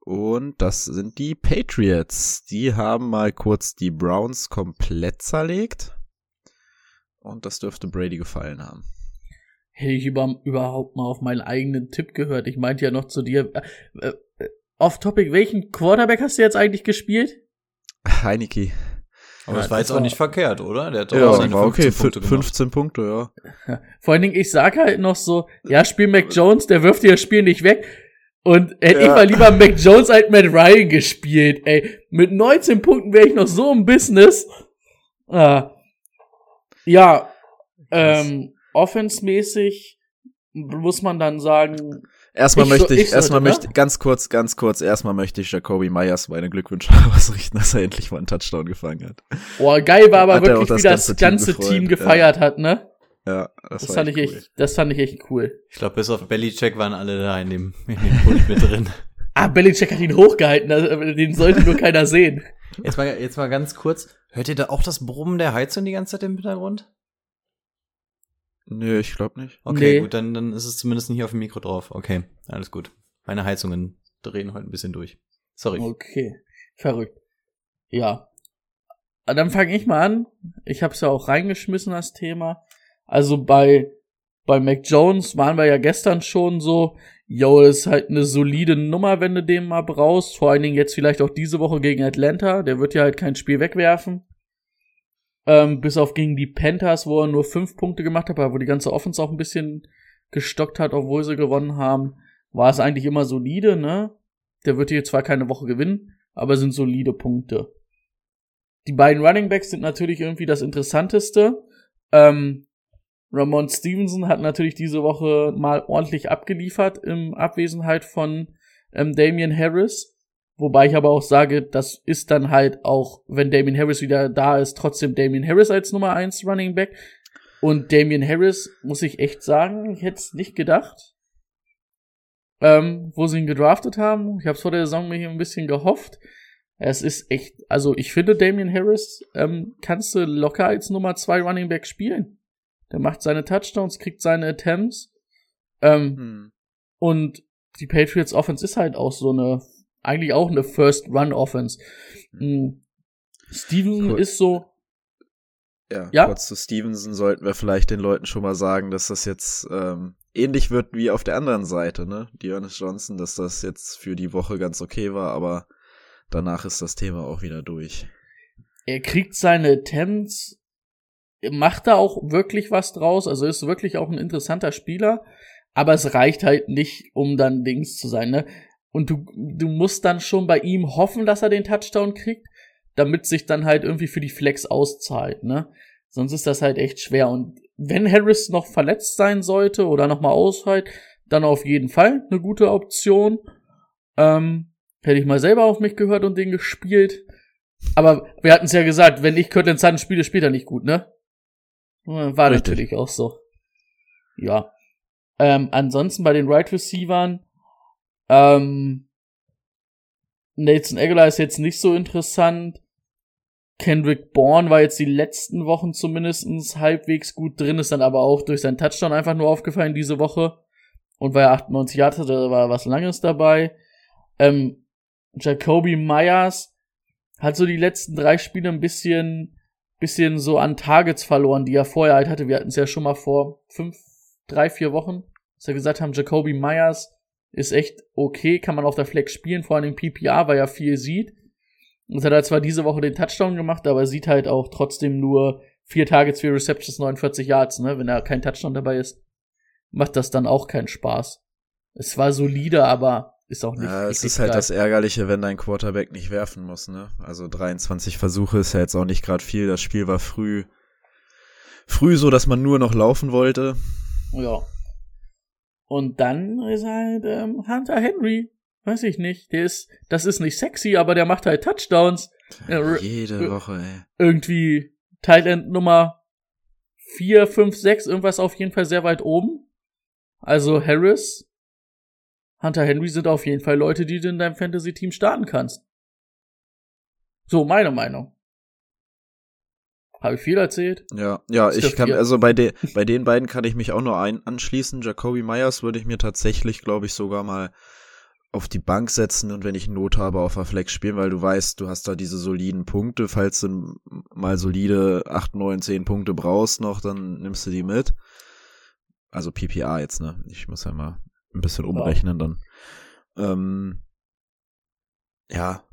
S1: Und das sind die Patriots. Die haben mal kurz die Browns komplett zerlegt. Und das dürfte Brady gefallen haben.
S2: Hätte ich über, überhaupt mal auf meinen eigenen Tipp gehört. Ich meinte ja noch zu dir, äh, äh, off-topic, welchen Quarterback hast du jetzt eigentlich gespielt?
S1: Heineke.
S3: Aber ja, das war jetzt auch nicht verkehrt, oder?
S1: Der hat doch ja, seine war 15 okay, Punkte 15 Punkte, ja.
S2: ja. Vor allen Dingen, ich sag halt noch so, ja, spiel Mac Jones, der wirft dir das Spiel nicht weg. Und hätte ja. ich mal lieber Mac Jones als Matt Ryan gespielt, ey. Mit 19 Punkten wäre ich noch so im Business. Ah. Ja, ähm, offensmäßig muss man dann sagen.
S1: Erstmal ich möchte ich, ich erstmal ne? möchte, ganz kurz, ganz kurz, erstmal möchte ich Jacoby Myers meine Glückwünsche ausrichten, dass er endlich mal einen Touchdown gefangen hat.
S2: Boah, geil war aber hat wirklich, das wie das ganze Team, Team gefeiert ja. hat, ne?
S1: Ja,
S2: Das,
S1: das, war
S2: fand ich
S1: echt cool.
S2: echt, das fand ich echt cool.
S3: Ich glaube, bis auf Bellycheck waren alle da in dem, in dem Pult mit drin.
S2: Ah, Belichick hat ihn hochgehalten, also, den sollte nur keiner sehen.
S3: Jetzt mal, jetzt mal ganz kurz. Hört ihr da auch das Brummen der Heizung die ganze Zeit im Hintergrund?
S1: Nö, ich glaube nicht.
S3: Okay,
S2: Nee.
S3: gut, dann, dann ist es zumindest nicht auf dem Mikro drauf. Okay, alles gut. Meine Heizungen drehen heute ein bisschen durch. Sorry.
S2: Okay, verrückt. Ja. Ah, Dann fange ich mal an. Ich habe es ja auch reingeschmissen, das Thema. Also bei, bei Mac Jones waren wir ja gestern schon so, yo, ist halt eine solide Nummer, wenn du den mal brauchst. Vor allen Dingen jetzt vielleicht auch diese Woche gegen Atlanta. Der wird ja halt kein Spiel wegwerfen. Ähm, bis auf gegen die Panthers, wo er nur fünf Punkte gemacht hat, wo die ganze Offense auch ein bisschen gestockt hat, obwohl sie gewonnen haben, war es eigentlich immer solide, ne? Der wird hier zwar keine Woche gewinnen, aber sind solide Punkte. Die beiden Running Backs sind natürlich irgendwie das Interessanteste. Ähm, Ramon Stevenson hat natürlich diese Woche mal ordentlich abgeliefert in Abwesenheit von ähm, Damian Harris. Wobei ich aber auch sage, das ist dann halt auch, wenn Damian Harris wieder da ist, trotzdem Damian Harris als Nummer 1 Running Back. Und Damian Harris, muss ich echt sagen, ich hätte es nicht gedacht ähm, wo sie ihn gedraftet haben. Ich habe vor der Saison mir ein bisschen gehofft. Es ist echt, also ich finde Damian Harris ähm, kannst du locker als Nummer zwei Running Back spielen. Der macht seine Touchdowns, kriegt seine Attempts. Ähm,
S1: Hm.
S2: und die Patriots Offense ist halt auch so eine, eigentlich auch eine First Run Offense. Mhm. Stevenson
S1: Cool.
S2: ist so,
S1: Ja,
S2: Ja?
S1: kurz zu Stevenson sollten wir vielleicht den Leuten schon mal sagen, dass das jetzt ähm, ähnlich wird wie auf der anderen Seite, ne? Die Ernest Johnson, dass das jetzt für die Woche ganz okay war, aber danach ist das Thema auch wieder durch.
S2: er kriegt seine Attempts, macht da auch wirklich was draus, also ist wirklich auch ein interessanter Spieler, aber es reicht halt nicht, um dann Dings zu sein, ne? Und du, du musst dann schon bei ihm hoffen, dass er den Touchdown kriegt, damit sich dann halt irgendwie für die Flex auszahlt, ne? Sonst ist das halt echt schwer. Und wenn Harris noch verletzt sein sollte oder nochmal ausfällt, dann auf jeden Fall eine gute Option. Ähm, hätte ich mal selber auf mich gehört und den gespielt. Aber wir hatten es ja gesagt, wenn ich Kirtland Sutton spiele, spielt er nicht gut, ne? War
S1: Richtig.
S2: natürlich auch so. Ja. Ähm, ansonsten bei den Right Receivern, ähm, Nathan Aguilar ist jetzt nicht so interessant. Kendrick Bourne war jetzt die letzten Wochen zumindestens halbwegs gut drin, ist dann aber auch durch seinen Touchdown einfach nur aufgefallen diese Woche. Und weil er 98 Yards hatte, war was Langes dabei. Ähm, Jacoby Myers hat so die letzten drei Spiele ein bisschen, bisschen so an Targets verloren, die er vorher halt hatte. Wir hatten es ja schon mal vor fünf, drei, vier Wochen, dass wir gesagt haben, Jacoby Myers ist echt okay, kann man auf der Flex spielen, vor allem PPR, weil er viel sieht. Und hat er zwar diese Woche den Touchdown gemacht, aber sieht halt auch trotzdem nur vier Targets, vier Receptions, 49 Yards, ne? Wenn da kein Touchdown dabei ist, macht das dann auch keinen Spaß. Es war solide, aber ist auch nicht.
S1: Ja, es ist halt das Ärgerliche, wenn dein Quarterback nicht werfen muss, ne? Also 23 Versuche ist ja jetzt auch nicht gerade viel. Das Spiel war früh, früh so, dass man nur noch laufen wollte.
S2: Ja. Und dann ist halt ähm, Hunter Henry. Weiß ich nicht. Der ist, das ist nicht sexy, aber der macht halt Touchdowns. Ja, r-
S1: Jede
S2: äh,
S1: Woche, ey.
S2: Irgendwie Thailand Nummer 4, 5, 6, irgendwas auf jeden Fall sehr weit oben. Also Harris, Hunter Henry sind auf jeden Fall Leute, die du in deinem Fantasy-Team starten kannst. So, meine Meinung. Habe ich viel erzählt?
S1: Ja, ja, ich kann, also bei, de, bei den beiden kann ich mich auch nur ein, anschließen. Jacoby Myers würde ich mir tatsächlich, glaube ich, sogar mal auf die Bank setzen und wenn ich Not habe, auf der Flex spielen, weil du weißt, du hast da diese soliden Punkte. Falls du mal solide 8, 9, 10 Punkte brauchst noch, dann nimmst du die mit. Also PPA jetzt, ne? Ich muss ja mal ein bisschen umrechnen dann. Ähm, ja.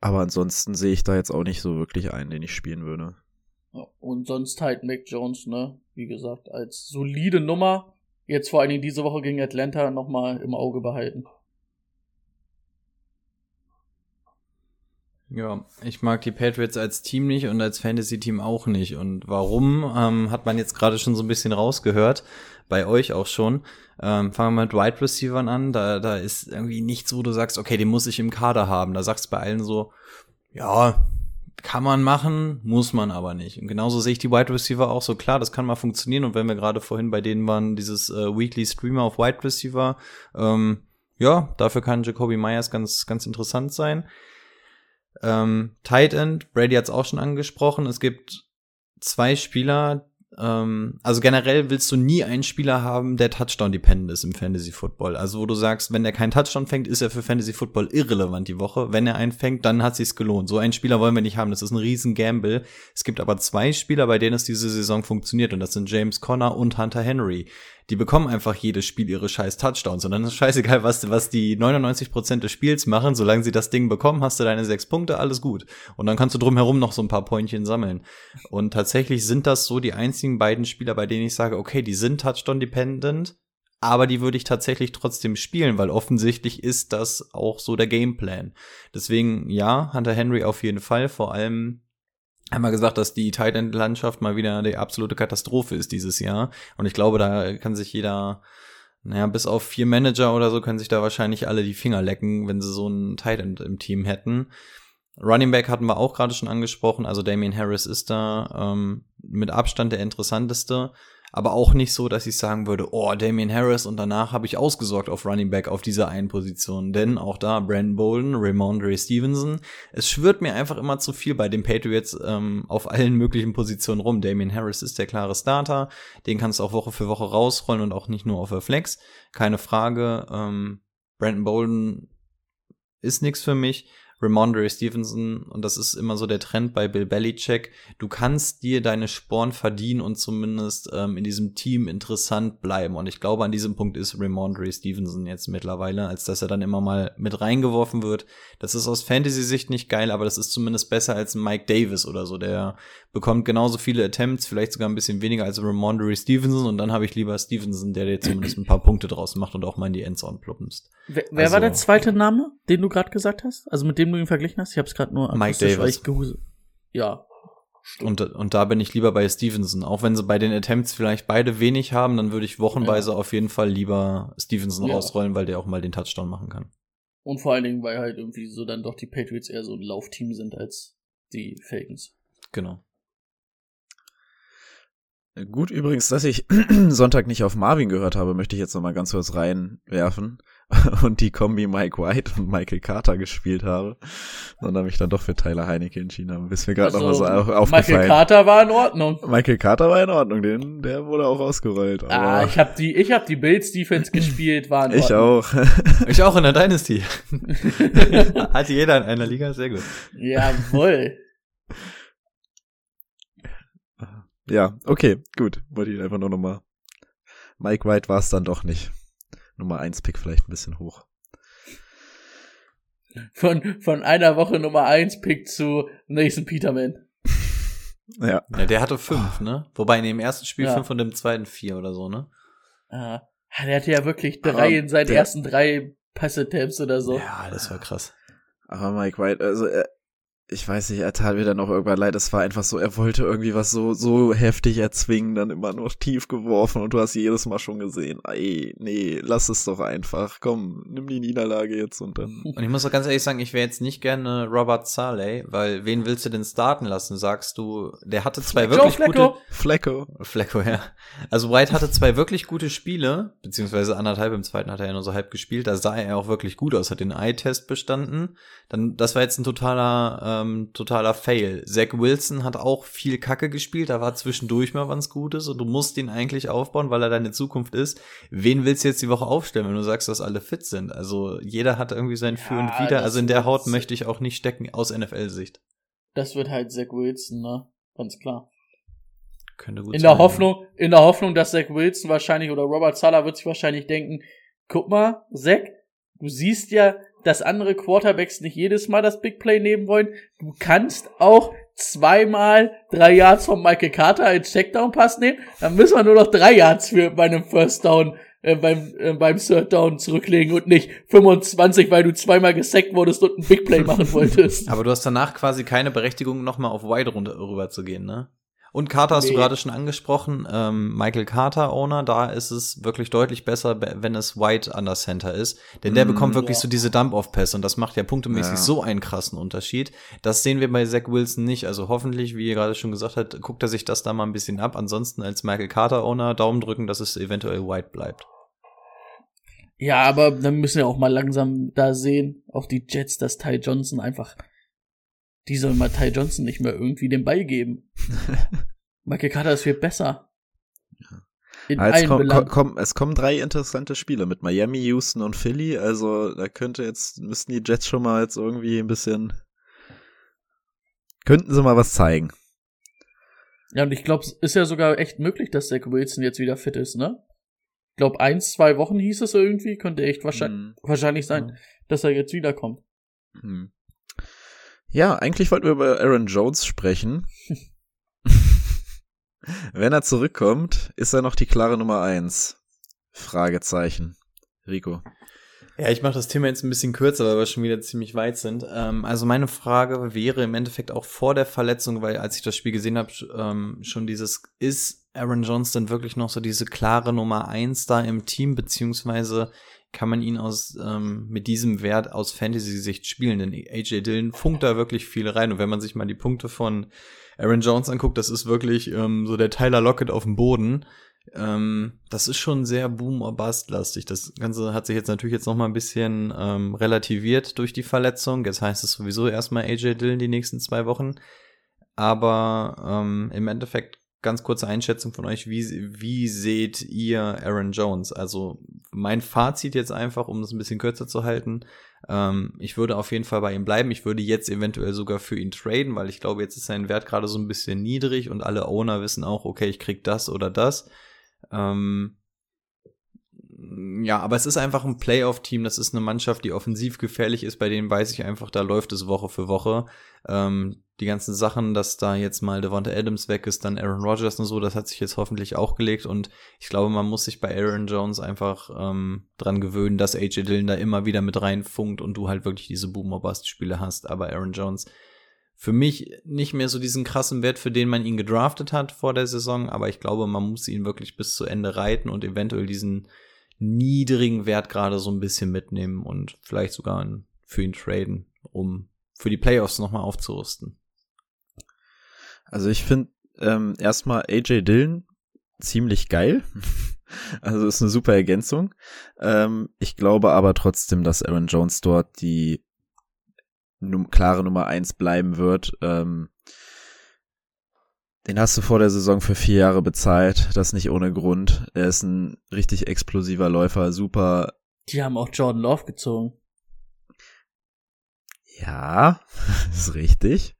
S1: Aber ansonsten sehe ich da jetzt auch nicht so wirklich einen, den ich spielen würde.
S2: Und sonst halt Mac Jones, ne? Wie gesagt, als solide Nummer. Jetzt vor allen Dingen diese Woche gegen Atlanta nochmal im Auge behalten.
S3: Ja, ich mag die Patriots als Team nicht und als Fantasy-Team auch nicht. Und warum, ähm, hat man jetzt gerade schon so ein bisschen rausgehört. Bei euch auch schon. Ähm, fangen wir mit Wide Receivern an. Da, da ist irgendwie nichts, wo du sagst, okay, den muss ich im Kader haben. Da sagst du bei allen so, ja, Kann man machen, muss man aber nicht. Und genauso sehe ich die Wide Receiver auch so. Klar, das kann mal funktionieren. Und wenn wir gerade vorhin bei denen waren, dieses äh, Weekly Streamer auf Wide Receiver, ähm, ja, dafür kann Jacoby Myers ganz, ganz interessant sein. Ähm, Tight End, Brady hat es auch schon angesprochen. Es gibt zwei Spieler, ähm, also generell willst du nie einen Spieler haben, der Touchdown-dependent ist im Fantasy Football. Also wo du sagst, wenn er keinen Touchdown fängt, ist er für Fantasy Football irrelevant die Woche. Wenn er einen fängt, dann hat sich's gelohnt. So einen Spieler wollen wir nicht haben. Das ist ein riesen Gamble. Es gibt aber zwei Spieler, bei denen es diese Saison funktioniert und das sind James Conner und Hunter Henry die bekommen einfach jedes Spiel ihre scheiß Touchdowns. Und dann ist scheißegal, was, was die 99% des Spiels machen. Solange sie das Ding bekommen, hast du deine sechs Punkte, alles gut. Und dann kannst du drumherum noch so ein paar Pointchen sammeln. Und tatsächlich sind das so die einzigen beiden Spieler, bei denen ich sage, okay, die sind Touchdown-dependent, aber die würde ich tatsächlich trotzdem spielen, weil offensichtlich ist das auch so der Gameplan. Deswegen, ja, Hunter Henry auf jeden Fall, vor allem haben wir gesagt, dass die Tight End Landschaft mal wieder die absolute Katastrophe ist dieses Jahr. Und ich glaube, da kann sich jeder, naja, bis auf vier Manager oder so können sich da wahrscheinlich alle die Finger lecken, wenn sie so einen Tight End im Team hätten. Running Back hatten wir auch gerade schon angesprochen, also Damien Harris ist da ähm, mit Abstand der interessanteste aber auch nicht so, dass ich sagen würde, oh, Damian Harris und danach habe ich ausgesorgt auf Running Back auf dieser einen Position. Denn auch da Brandon Bolden, Ramondre Stevenson, es schwirrt mir einfach immer zu viel bei den Patriots ähm, auf allen möglichen Positionen rum. Damian Harris ist der klare Starter, den kannst du auch Woche für Woche rausrollen und auch nicht nur auf der Flex, keine Frage. Ähm, Brandon Bolden ist nichts für mich. Ramondre Stevenson, und das ist immer so der Trend bei Bill Belichick, du kannst dir deine Sporen verdienen und zumindest ähm, in diesem Team interessant bleiben. Und ich glaube, an diesem Punkt ist Ramondre Stevenson jetzt mittlerweile, als dass er dann immer mal mit reingeworfen wird. Das ist aus Fantasy-Sicht nicht geil, aber das ist zumindest besser als Mike Davis oder so. Der bekommt genauso viele Attempts, vielleicht sogar ein bisschen weniger als Ramondre Stevenson. Und dann habe ich lieber Stevenson, der dir zumindest ein paar Punkte draus macht und auch mal in die Endzone plumpst.
S2: Wer, wer also, war der zweite Name, den du gerade gesagt hast? Also mit dem du ihn verglichen hast? Ich habe es gerade nur
S3: Mike Davis.
S2: Ja.
S3: Und, und da bin ich lieber bei Stevenson. Auch wenn sie bei den Attempts vielleicht beide wenig haben, dann würde ich wochenweise ja. auf jeden Fall lieber Stevenson ja. rausrollen, weil der auch mal den Touchdown machen kann.
S2: Und vor allen Dingen, weil halt irgendwie so dann doch die Patriots eher so ein Laufteam sind als die Falcons.
S3: Genau.
S1: Gut, übrigens, dass ich Sonntag nicht auf Marvin gehört habe, möchte ich jetzt noch mal ganz kurz reinwerfen und die Kombi Mike White und Michael Carter gespielt habe, sondern mich dann doch für Tyler Heinecke entschieden habe. Ist mir gerade also, noch was so aufgefallen.
S2: Michael Carter war in Ordnung.
S1: Michael Carter war in Ordnung, den, der wurde auch ausgerollt.
S2: ah, ich habe die, ich habe die Bills Defense gespielt, war in
S1: Ich auch.
S3: ich auch in der Dynasty. Hatte jeder in einer Liga, sehr gut.
S2: Jawohl.
S1: Ja, okay, gut. Wollte ich einfach nur nochmal. Mike White war es dann doch nicht. Nummer 1 Pick vielleicht ein bisschen hoch.
S2: Von, von einer Woche Nummer 1 Pick zu Nathan Peterman.
S3: ja. ja. Der hatte fünf, ne? Wobei in dem ersten Spiel ja. fünf und im zweiten vier oder so, ne?
S2: Ah, der hatte ja wirklich drei Aber in seinen ersten drei Pass-Attempts oder so.
S3: Ja, das war krass.
S1: Aber Mike White, also er, ich weiß nicht, er tat mir dann auch irgendwann leid. Es war einfach so, er wollte irgendwie was so, so heftig erzwingen, dann immer nur tief geworfen und du hast jedes Mal schon gesehen, ey, nee, lass es doch einfach. Komm, nimm die Niederlage jetzt und dann.
S3: Und ich muss doch ganz ehrlich sagen, ich wäre jetzt nicht gerne Robert Saleh, weil wen willst du denn starten lassen? Sagst du, der hatte zwei Flecko, wirklich Flecko. gute.
S1: Flecko.
S3: Flecko, ja. Also White hatte zwei wirklich gute Spiele, beziehungsweise anderthalb, im zweiten hat er ja nur so halb gespielt, da sah er auch wirklich gut aus, hat den Eye-Test bestanden. Dann, das war jetzt ein totaler, ähm, totaler Fail. Zach Wilson hat auch viel Kacke gespielt, da war zwischendurch mal was Gutes und du musst ihn eigentlich aufbauen, weil er deine Zukunft ist. Wen willst du jetzt die Woche aufstellen, wenn du sagst, dass alle fit sind? Also jeder hat irgendwie sein Für und Wider. Also in der Haut möchte ich auch nicht stecken aus NFL-Sicht.
S2: Das wird halt Zach Wilson, ne? Ganz klar.
S3: Könnte gut
S2: in sein, der Hoffnung, ja. in der Hoffnung, dass Zach Wilson wahrscheinlich oder Robert Sala wird sich wahrscheinlich denken, guck mal, Zach, du siehst ja, dass andere Quarterbacks nicht jedes Mal das Big Play nehmen wollen. Du kannst auch zweimal drei Yards von Michael Carter als Checkdown-Pass nehmen. Dann müssen wir nur noch drei Yards für bei einem First Down, äh, beim, äh, beim Third Down zurücklegen und nicht 25, weil du zweimal gesackt wurdest und ein Big Play machen wolltest.
S3: Aber du hast danach quasi keine Berechtigung, nochmal auf Wide rüber zu gehen, ne? Und Carter hast
S2: Nee.
S3: du gerade schon angesprochen. Ähm, Michael Carter Owner, da ist es wirklich deutlich besser, be- wenn es White an der Center ist. Denn der
S1: Mm.
S3: bekommt wirklich
S2: Ja.
S3: so diese Dump-Off-Pässe und das macht ja punktemäßig
S1: Ja.
S3: so einen krassen Unterschied. Das sehen wir bei Zach Wilson nicht. Also hoffentlich, wie ihr gerade schon gesagt habt, guckt er sich das da mal ein bisschen ab. Ansonsten als Michael Carter Owner Daumen drücken, dass es eventuell White bleibt.
S2: Ja, aber dann müssen wir auch mal langsam da sehen, auf die Jets, dass Ty Johnson einfach, die sollen mal Ty Johnson nicht mehr irgendwie den Ball geben. Michael Carter ist viel besser. In
S1: Ah, Jetzt
S2: allen
S1: komm,
S2: Belangen.
S1: komm, komm, es kommen drei interessante Spiele mit Miami, Houston und Philly. Also da könnte jetzt, müssten die Jets schon mal jetzt irgendwie ein bisschen, könnten sie mal was zeigen.
S2: Ja, und ich glaube, es ist ja sogar echt möglich, dass Zach Wilson jetzt wieder fit ist, ne? Ich glaube, eins, zwei Wochen hieß es irgendwie, könnte echt wahrscheinlich,
S1: Hm.
S2: wahrscheinlich sein, dass er jetzt wiederkommt.
S1: Hm. Ja, eigentlich wollten wir über Aaron Jones sprechen. Wenn er zurückkommt, ist er noch die klare Nummer eins. Fragezeichen. Rico.
S3: Ja, ich mache das Thema jetzt ein bisschen kürzer, weil wir schon wieder ziemlich weit sind. Ähm, also meine Frage wäre im Endeffekt auch vor der Verletzung, weil als ich das Spiel gesehen habe, ähm, schon dieses, ist Aaron Jones denn wirklich noch so diese klare Nummer eins da im Team, beziehungsweise kann man ihn aus ähm, mit diesem Wert aus Fantasy-Sicht spielen? Denn AJ Dillon funkt da wirklich viel rein. Und wenn man sich mal die Punkte von Aaron Jones anguckt, das ist wirklich ähm, so der Tyler Lockett auf dem Boden. Ähm, das ist schon sehr Boom- or Bust-lastig. Das Ganze hat sich jetzt natürlich jetzt noch mal ein bisschen ähm, relativiert durch die Verletzung. Jetzt heißt es sowieso erstmal AJ Dillon die nächsten zwei Wochen. Aber ähm, im Endeffekt ganz kurze Einschätzung von euch. Wie, wie seht ihr Aaron Jones? Also mein Fazit jetzt einfach, um es ein bisschen kürzer zu halten. Ähm, ich würde auf jeden Fall bei ihm bleiben. Ich würde jetzt eventuell sogar für ihn traden, weil ich glaube, jetzt ist sein Wert gerade so ein bisschen niedrig und alle Owner wissen auch, okay, ich krieg das oder das. Ähm, ja, aber es ist einfach ein Playoff-Team. Das ist eine Mannschaft, die offensiv gefährlich ist. Bei denen weiß ich einfach, da läuft es Woche für Woche. Ähm, die ganzen Sachen, dass da jetzt mal Devonta Adams weg ist, dann Aaron Rodgers und so, das hat sich jetzt hoffentlich auch gelegt. Und ich glaube, man muss sich bei Aaron Jones einfach ähm, dran gewöhnen, dass AJ Dillon da immer wieder mit reinfunkt und du halt wirklich diese Boomer-Bust-Spiele hast. Aber Aaron Jones für mich nicht mehr so diesen krassen Wert, für den man ihn gedraftet hat vor der Saison, aber ich glaube, man muss ihn wirklich bis zu Ende reiten und eventuell diesen niedrigen Wert gerade so ein bisschen mitnehmen und vielleicht sogar für ihn traden, um für die Playoffs nochmal aufzurüsten.
S1: Also ich finde ähm, erstmal AJ Dillon ziemlich geil. Also ist eine super Ergänzung. Ähm, ich glaube aber trotzdem, dass Aaron Jones dort die num klare Nummer eins bleiben wird. Ähm, den hast du vor der Saison für vier Jahre bezahlt, das nicht ohne Grund. Er ist ein richtig explosiver Läufer, super.
S2: Die haben auch Jordan Love gezogen.
S1: Ja, ist richtig.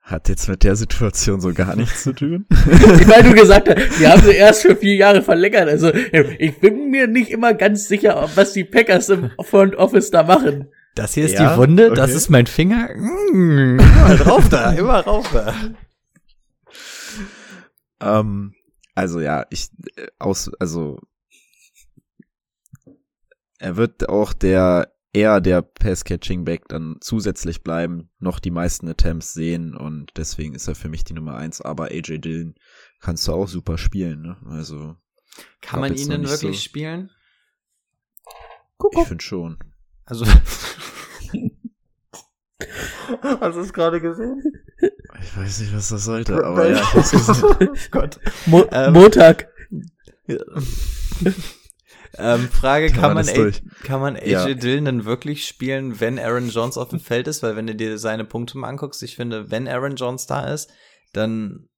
S1: Hat jetzt mit der Situation so gar nichts zu tun.
S2: Weil du gesagt hast, wir haben sie erst für vier Jahre verlängert. Also ich bin mir nicht immer ganz sicher, was die Packers im Front Office da machen.
S3: Das hier ist
S1: Ja,
S3: die Wunde, das
S1: okay.
S3: ist mein Finger. Mm, immer drauf da, immer rauf da.
S1: Ähm, also ja, ich äh, aus, also er wird auch der eher der Pass-Catching-Back dann zusätzlich bleiben, noch die meisten Attempts sehen und deswegen ist er für mich die Nummer eins. Aber AJ Dillon kannst du auch super spielen, ne? Also
S3: Kann man ihn denn wirklich
S1: so.
S3: spielen?
S1: ich finde schon.
S3: Also. Hast du es gerade gesehen?
S1: Ich weiß nicht, was das sollte, aber ja, ich hab's gesehen.
S3: oh Gott.
S2: Mo
S3: Ähm,
S2: Montag.
S3: ähm, Frage,
S1: Kann
S3: kann,
S1: man
S3: man, kann man AJ
S1: Ja.
S3: Dillon denn wirklich spielen, wenn Aaron Jones auf dem Feld ist? Weil wenn du dir seine Punkte mal anguckst, ich finde, wenn Aaron Jones da ist, dann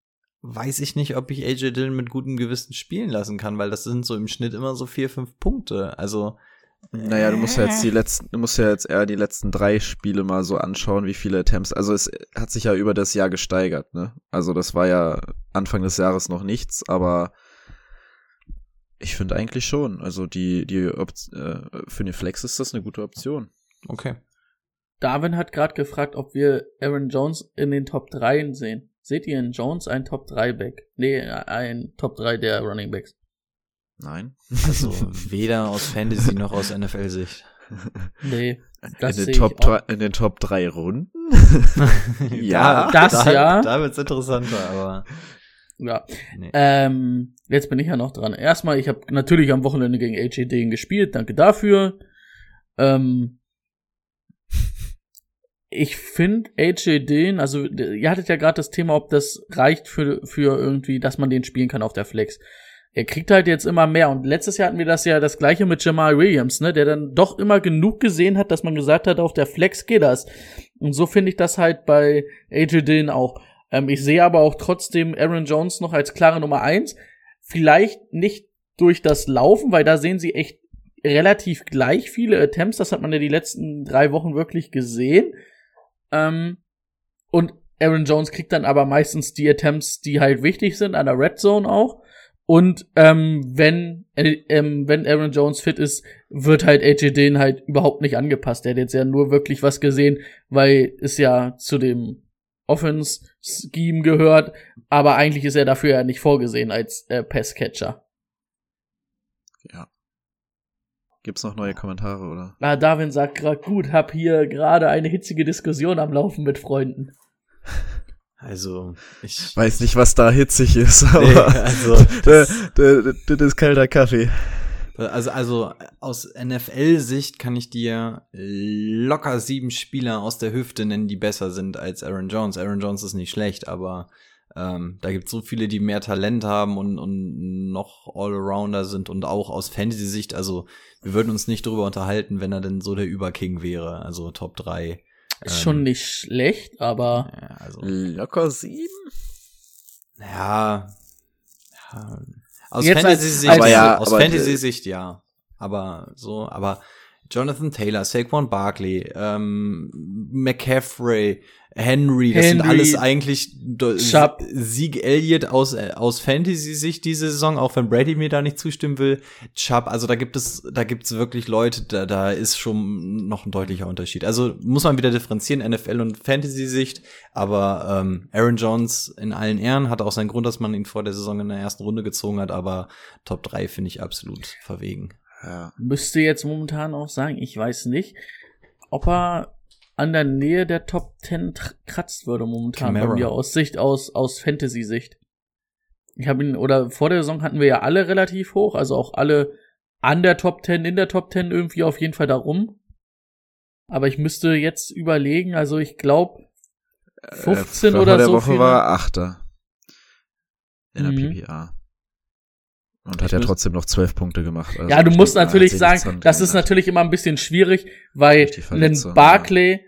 S3: weiß ich nicht, ob ich AJ Dillon mit gutem Gewissen spielen lassen kann, weil das sind so im Schnitt immer so vier, fünf Punkte. Also
S1: Naja, du musst ja jetzt die letzten, du musst ja jetzt eher die letzten drei Spiele mal so anschauen, wie viele Attempts. Also es hat sich ja über das Jahr gesteigert, ne? Also das war ja Anfang des Jahres noch nichts, aber ich finde eigentlich schon. Also die, die Op äh, für den Flex ist das eine gute Option.
S3: okay.
S2: Darwin hat gerade gefragt, ob wir Aaron Jones in den Top 3 sehen. Seht ihr in Jones ein Top 3 Back? Nee, ein Top 3 der Running Backs.
S1: Nein.
S3: Also weder aus Fantasy noch aus NFL-Sicht.
S2: Nee, das
S1: in,
S2: sehe
S1: den Top
S2: ich auch.
S1: drei, in den Top drei Runden?
S3: ja,
S2: Das
S3: da,
S2: ja.
S3: Da wird's interessanter, aber
S2: ja.
S3: Nee.
S2: Ähm, jetzt bin ich ja noch dran. Erstmal, ich habe natürlich am Wochenende gegen AJ Dane gespielt, danke dafür. Ähm, ich finde AJ Dane, also ihr hattet ja gerade das Thema, ob das reicht für, für irgendwie, dass man den spielen kann auf der Flex. Er kriegt halt jetzt immer mehr und letztes Jahr hatten wir das ja das gleiche mit Jamal Williams, ne, der dann doch immer genug gesehen hat, dass man gesagt hat, auf der Flex geht das. Und so finde ich das halt bei AJ Dillon auch. Ähm, ich sehe aber auch trotzdem Aaron Jones noch als klare Nummer eins. Vielleicht nicht durch das Laufen, weil da sehen sie echt relativ gleich viele Attempts. Das hat man ja die letzten drei Wochen wirklich gesehen. Ähm, und Aaron Jones kriegt dann aber meistens die Attempts, die halt wichtig sind, an der Red Zone auch. Und ähm, wenn, äh, ähm, wenn Aaron Jones fit ist, wird halt AJ Dillon halt überhaupt nicht angepasst. Er hat jetzt ja nur wirklich was gesehen, weil es ja zu dem Offense-Scheme gehört, aber eigentlich ist er dafür ja nicht vorgesehen als äh, Passcatcher.
S1: Ja. Gibt's noch neue Kommentare, oder?
S2: Ah, Darwin sagt gerade gut, hab hier gerade eine hitzige Diskussion am Laufen mit Freunden.
S3: Also, ich.
S1: Weiß nicht, was da hitzig ist, aber
S3: Nee, also,
S1: das, das, das ist kalter Kaffee.
S3: Also, also aus NFL-Sicht kann ich dir locker sieben Spieler aus der Hüfte nennen, die besser sind als Aaron Jones. Aaron Jones ist nicht schlecht, aber ähm, da gibt es so viele, die mehr Talent haben und, und noch Allrounder sind und auch aus Fantasy-Sicht. Also wir würden uns nicht darüber unterhalten, wenn er denn so der Überking wäre. Also Top 3.
S2: Ist schon nicht schlecht, aber
S3: Ja, also,
S1: Locker sieben?
S3: ja, ja. Aus
S2: als-
S3: Fantasy-Sicht,
S2: als-
S1: ja,
S3: aus
S1: aber-
S3: Fantasy-Sicht ja. Aber so, aber Jonathan Taylor, Saquon Barkley, ähm, McCaffrey, Henry, das sind
S2: Henry,
S3: alles eigentlich
S2: Chubb.
S3: Sieg Elliott aus, äh, aus Fantasy-Sicht diese Saison, auch wenn Brady mir da nicht zustimmen will. Chubb, also da gibt es, da gibt es wirklich Leute, da, da ist schon noch ein deutlicher Unterschied. Also muss man wieder differenzieren, NFL und Fantasy-Sicht, aber ähm, Aaron Jones in allen Ehren hat auch seinen Grund, dass man ihn vor der Saison in der ersten Runde gezogen hat, aber Top 3 finde ich absolut verwegen.
S1: Ja.
S2: müsste jetzt momentan auch sagen, ich weiß nicht, ob er an der Nähe der Top 10 tr- kratzt würde momentan
S3: Kamara.
S2: bei mir aus Sicht, aus, aus Fantasy-Sicht. Ich habe ihn, oder vor der Saison hatten wir ja alle relativ hoch, also auch alle an der Top 10, in der Top 10 irgendwie auf jeden Fall darum. Aber ich müsste jetzt überlegen, also ich glaube, 15
S1: äh,
S2: oder
S1: vor der
S2: so
S1: Woche
S2: viele-
S1: war er Achter. In der
S2: Mhm.
S1: PPA. Und hat ja trotzdem noch zwölf Punkte gemacht. Also
S2: ja, du musst natürlich sagen, das ist natürlich immer ein bisschen schwierig, weil einen Barclay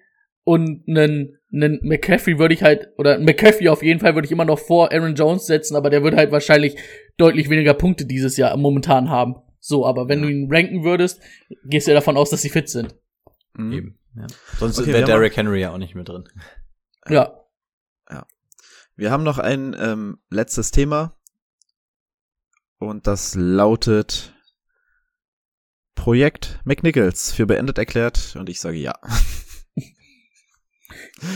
S2: und einen, einen McCaffrey würde ich halt, oder McCaffrey auf jeden Fall würde ich immer noch vor Aaron Jones setzen, aber der würde halt wahrscheinlich deutlich weniger Punkte dieses Jahr momentan haben. So, aber wenn
S1: Ja.
S2: du ihn ranken würdest, gehst du ja davon aus, dass sie fit sind.
S1: Mhm.
S3: Eben. Ja. Sonst
S1: Okay, wir
S3: wäre
S1: haben
S3: Derrick Henry ja auch nicht mit drin.
S2: Ja.
S1: Wir haben noch ein ähm, letztes Thema. Und das lautet Projekt McNichols für beendet erklärt. Und ich sage ja.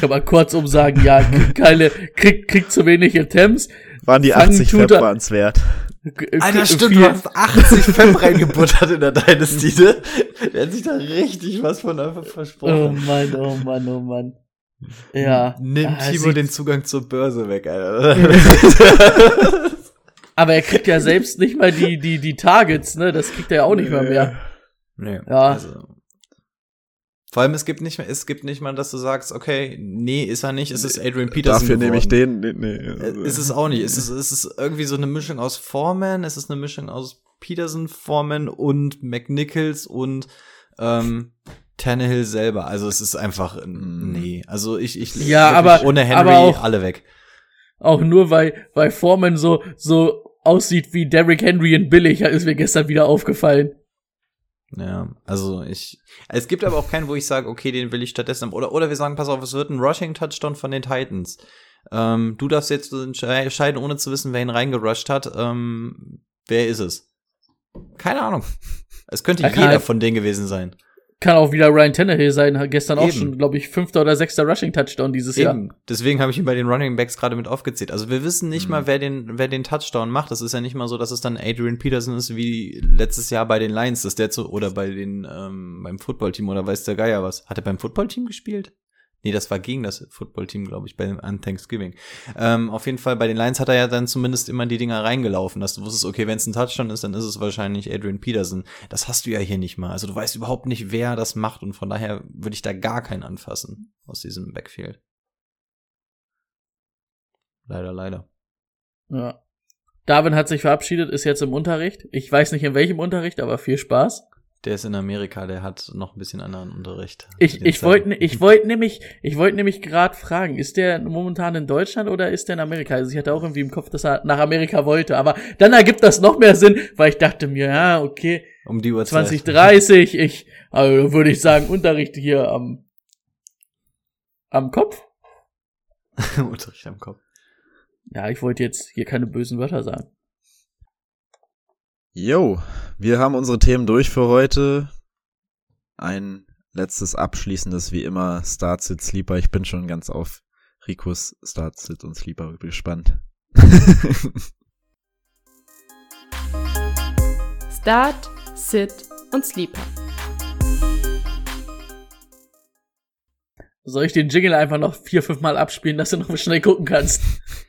S2: Kann man kurzum sagen, ja, kriegt keine, kriegt, kriegt zu wenig Attempts.
S1: Waren die
S2: Fangen
S1: 80
S2: tut
S1: Fab waren's wert.
S2: K-
S3: Alter, stimmt, du hast 80 Fem reingebuttert in der Dynasty, ne? Der hat sich da richtig was von einfach
S2: Oh
S3: versprochen.
S2: Mann, oh Mann, oh Mann. Ja.
S3: Nimm
S2: Ah,
S3: Timo den Zugang zur Börse weg, Alter.
S2: Aber er kriegt ja selbst nicht mal die, die, die Targets, ne? Das kriegt er ja auch nicht mehr mehr.
S3: nee,
S2: Ja.
S3: Also. Vor allem, es gibt nicht mehr, es gibt nicht mal, dass du sagst, okay, nee, ist er nicht, es ist Adrian Peterson.
S1: Dafür nehme ich den. Nee, nee,
S3: Äh,
S1: also-
S3: Ist es auch nicht. Es ist, es ist irgendwie so eine Mischung aus Foreman, es ist eine Mischung aus Peterson, Foreman und McNichols und ähm, Tannehill selber. Also es ist einfach,
S1: Mm.
S3: nee. Also ich, ich
S2: Ja, aber-
S3: ohne Henry
S2: aber auch-
S3: alle weg.
S2: Auch nur weil, weil Foreman so, so aussieht wie Derrick Henry in billig, ist mir gestern wieder aufgefallen.
S3: Ja, also ich. Es gibt aber auch keinen, wo ich sage, okay, den will ich stattdessen. haben. Oder, oder wir sagen, pass auf, es wird ein Rushing-Touchdown von den Titans. Ähm, du darfst jetzt entscheiden, ohne zu wissen, wer ihn reingerusht hat. Ähm, wer ist es? Keine Ahnung. Es könnte
S2: kann
S3: jeder
S2: halt-
S3: von denen gewesen sein.
S2: Kann auch wieder Ryan Tannehill sein, gestern auch
S3: Eben.
S2: schon, glaube ich, fünfter oder sechster Rushing-Touchdown dieses Jahr.
S3: Eben. Deswegen habe ich ihn bei den Running Backs gerade mit aufgezählt. Also wir wissen nicht
S1: Mhm.
S3: mal, wer den, wer den Touchdown macht. Das ist ja nicht mal so, dass es dann Adrian Peterson ist wie letztes Jahr bei den Lions, dass der zu, oder bei den, ähm, beim Footballteam oder weiß der Geier was. Hat er beim Footballteam gespielt? Nee, das war gegen das Footballteam, glaube ich, bei, an Thanksgiving. Ähm, auf jeden Fall, bei den Lions hat er ja dann zumindest immer die Dinger reingelaufen, dass du wusstest, okay, wenn es ein Touchdown ist, dann ist es wahrscheinlich Adrian Peterson. Das hast du ja hier nicht mal. Also du weißt überhaupt nicht, wer das macht und von daher würde ich da gar keinen anfassen aus diesem Backfield. Leider, leider.
S2: Ja. Darwin hat sich verabschiedet, ist jetzt im Unterricht. Ich weiß nicht in welchem Unterricht, aber viel Spaß.
S3: Der ist in Amerika, der hat noch ein bisschen anderen Unterricht.
S2: Ich, ich wollte ich wollte nämlich ich wollte nämlich gerade fragen, ist der momentan in Deutschland oder ist der in Amerika? Also ich hatte auch irgendwie im Kopf, dass er nach Amerika wollte, aber dann ergibt das noch mehr Sinn, weil ich dachte mir, ja, okay,
S3: um die Uhrzeit.
S2: 2030, ich also würde ich sagen Unterricht hier am am Kopf.
S3: Unterricht am Kopf.
S2: Ja, ich wollte jetzt hier keine bösen Wörter sagen.
S1: Jo, wir haben unsere Themen durch für heute. Ein letztes abschließendes, wie immer, Start, Sit, Sleeper. Ich bin schon ganz auf Ricos Start, Sit und Sleeper gespannt.
S4: Start, Sit und Sleeper.
S2: Soll ich den Jingle einfach noch vier, fünf Mal abspielen, dass du noch schnell gucken kannst?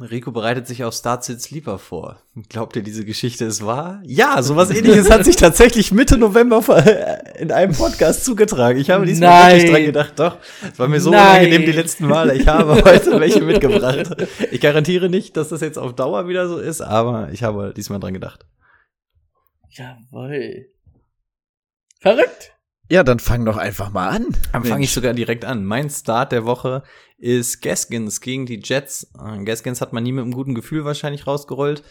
S3: Rico bereitet sich auf Start Sit Sleeper vor. Glaubt ihr, diese Geschichte ist wahr? Ja, sowas ähnliches hat sich tatsächlich Mitte November in einem Podcast zugetragen. Ich habe diesmal
S2: Nein.
S3: wirklich dran gedacht, doch. Es war mir so
S2: Nein.
S3: unangenehm die letzten Male. Ich habe heute welche mitgebracht. Ich garantiere nicht, dass das jetzt auf Dauer wieder so ist, aber ich habe diesmal dran gedacht.
S2: Jawoll. Verrückt.
S1: Ja, dann fang doch einfach mal an.
S3: Dann fange ich sogar direkt an. Mein Start der Woche ist Gaskins gegen die Jets. Äh, Gaskins hat man nie mit einem guten Gefühl wahrscheinlich rausgerollt.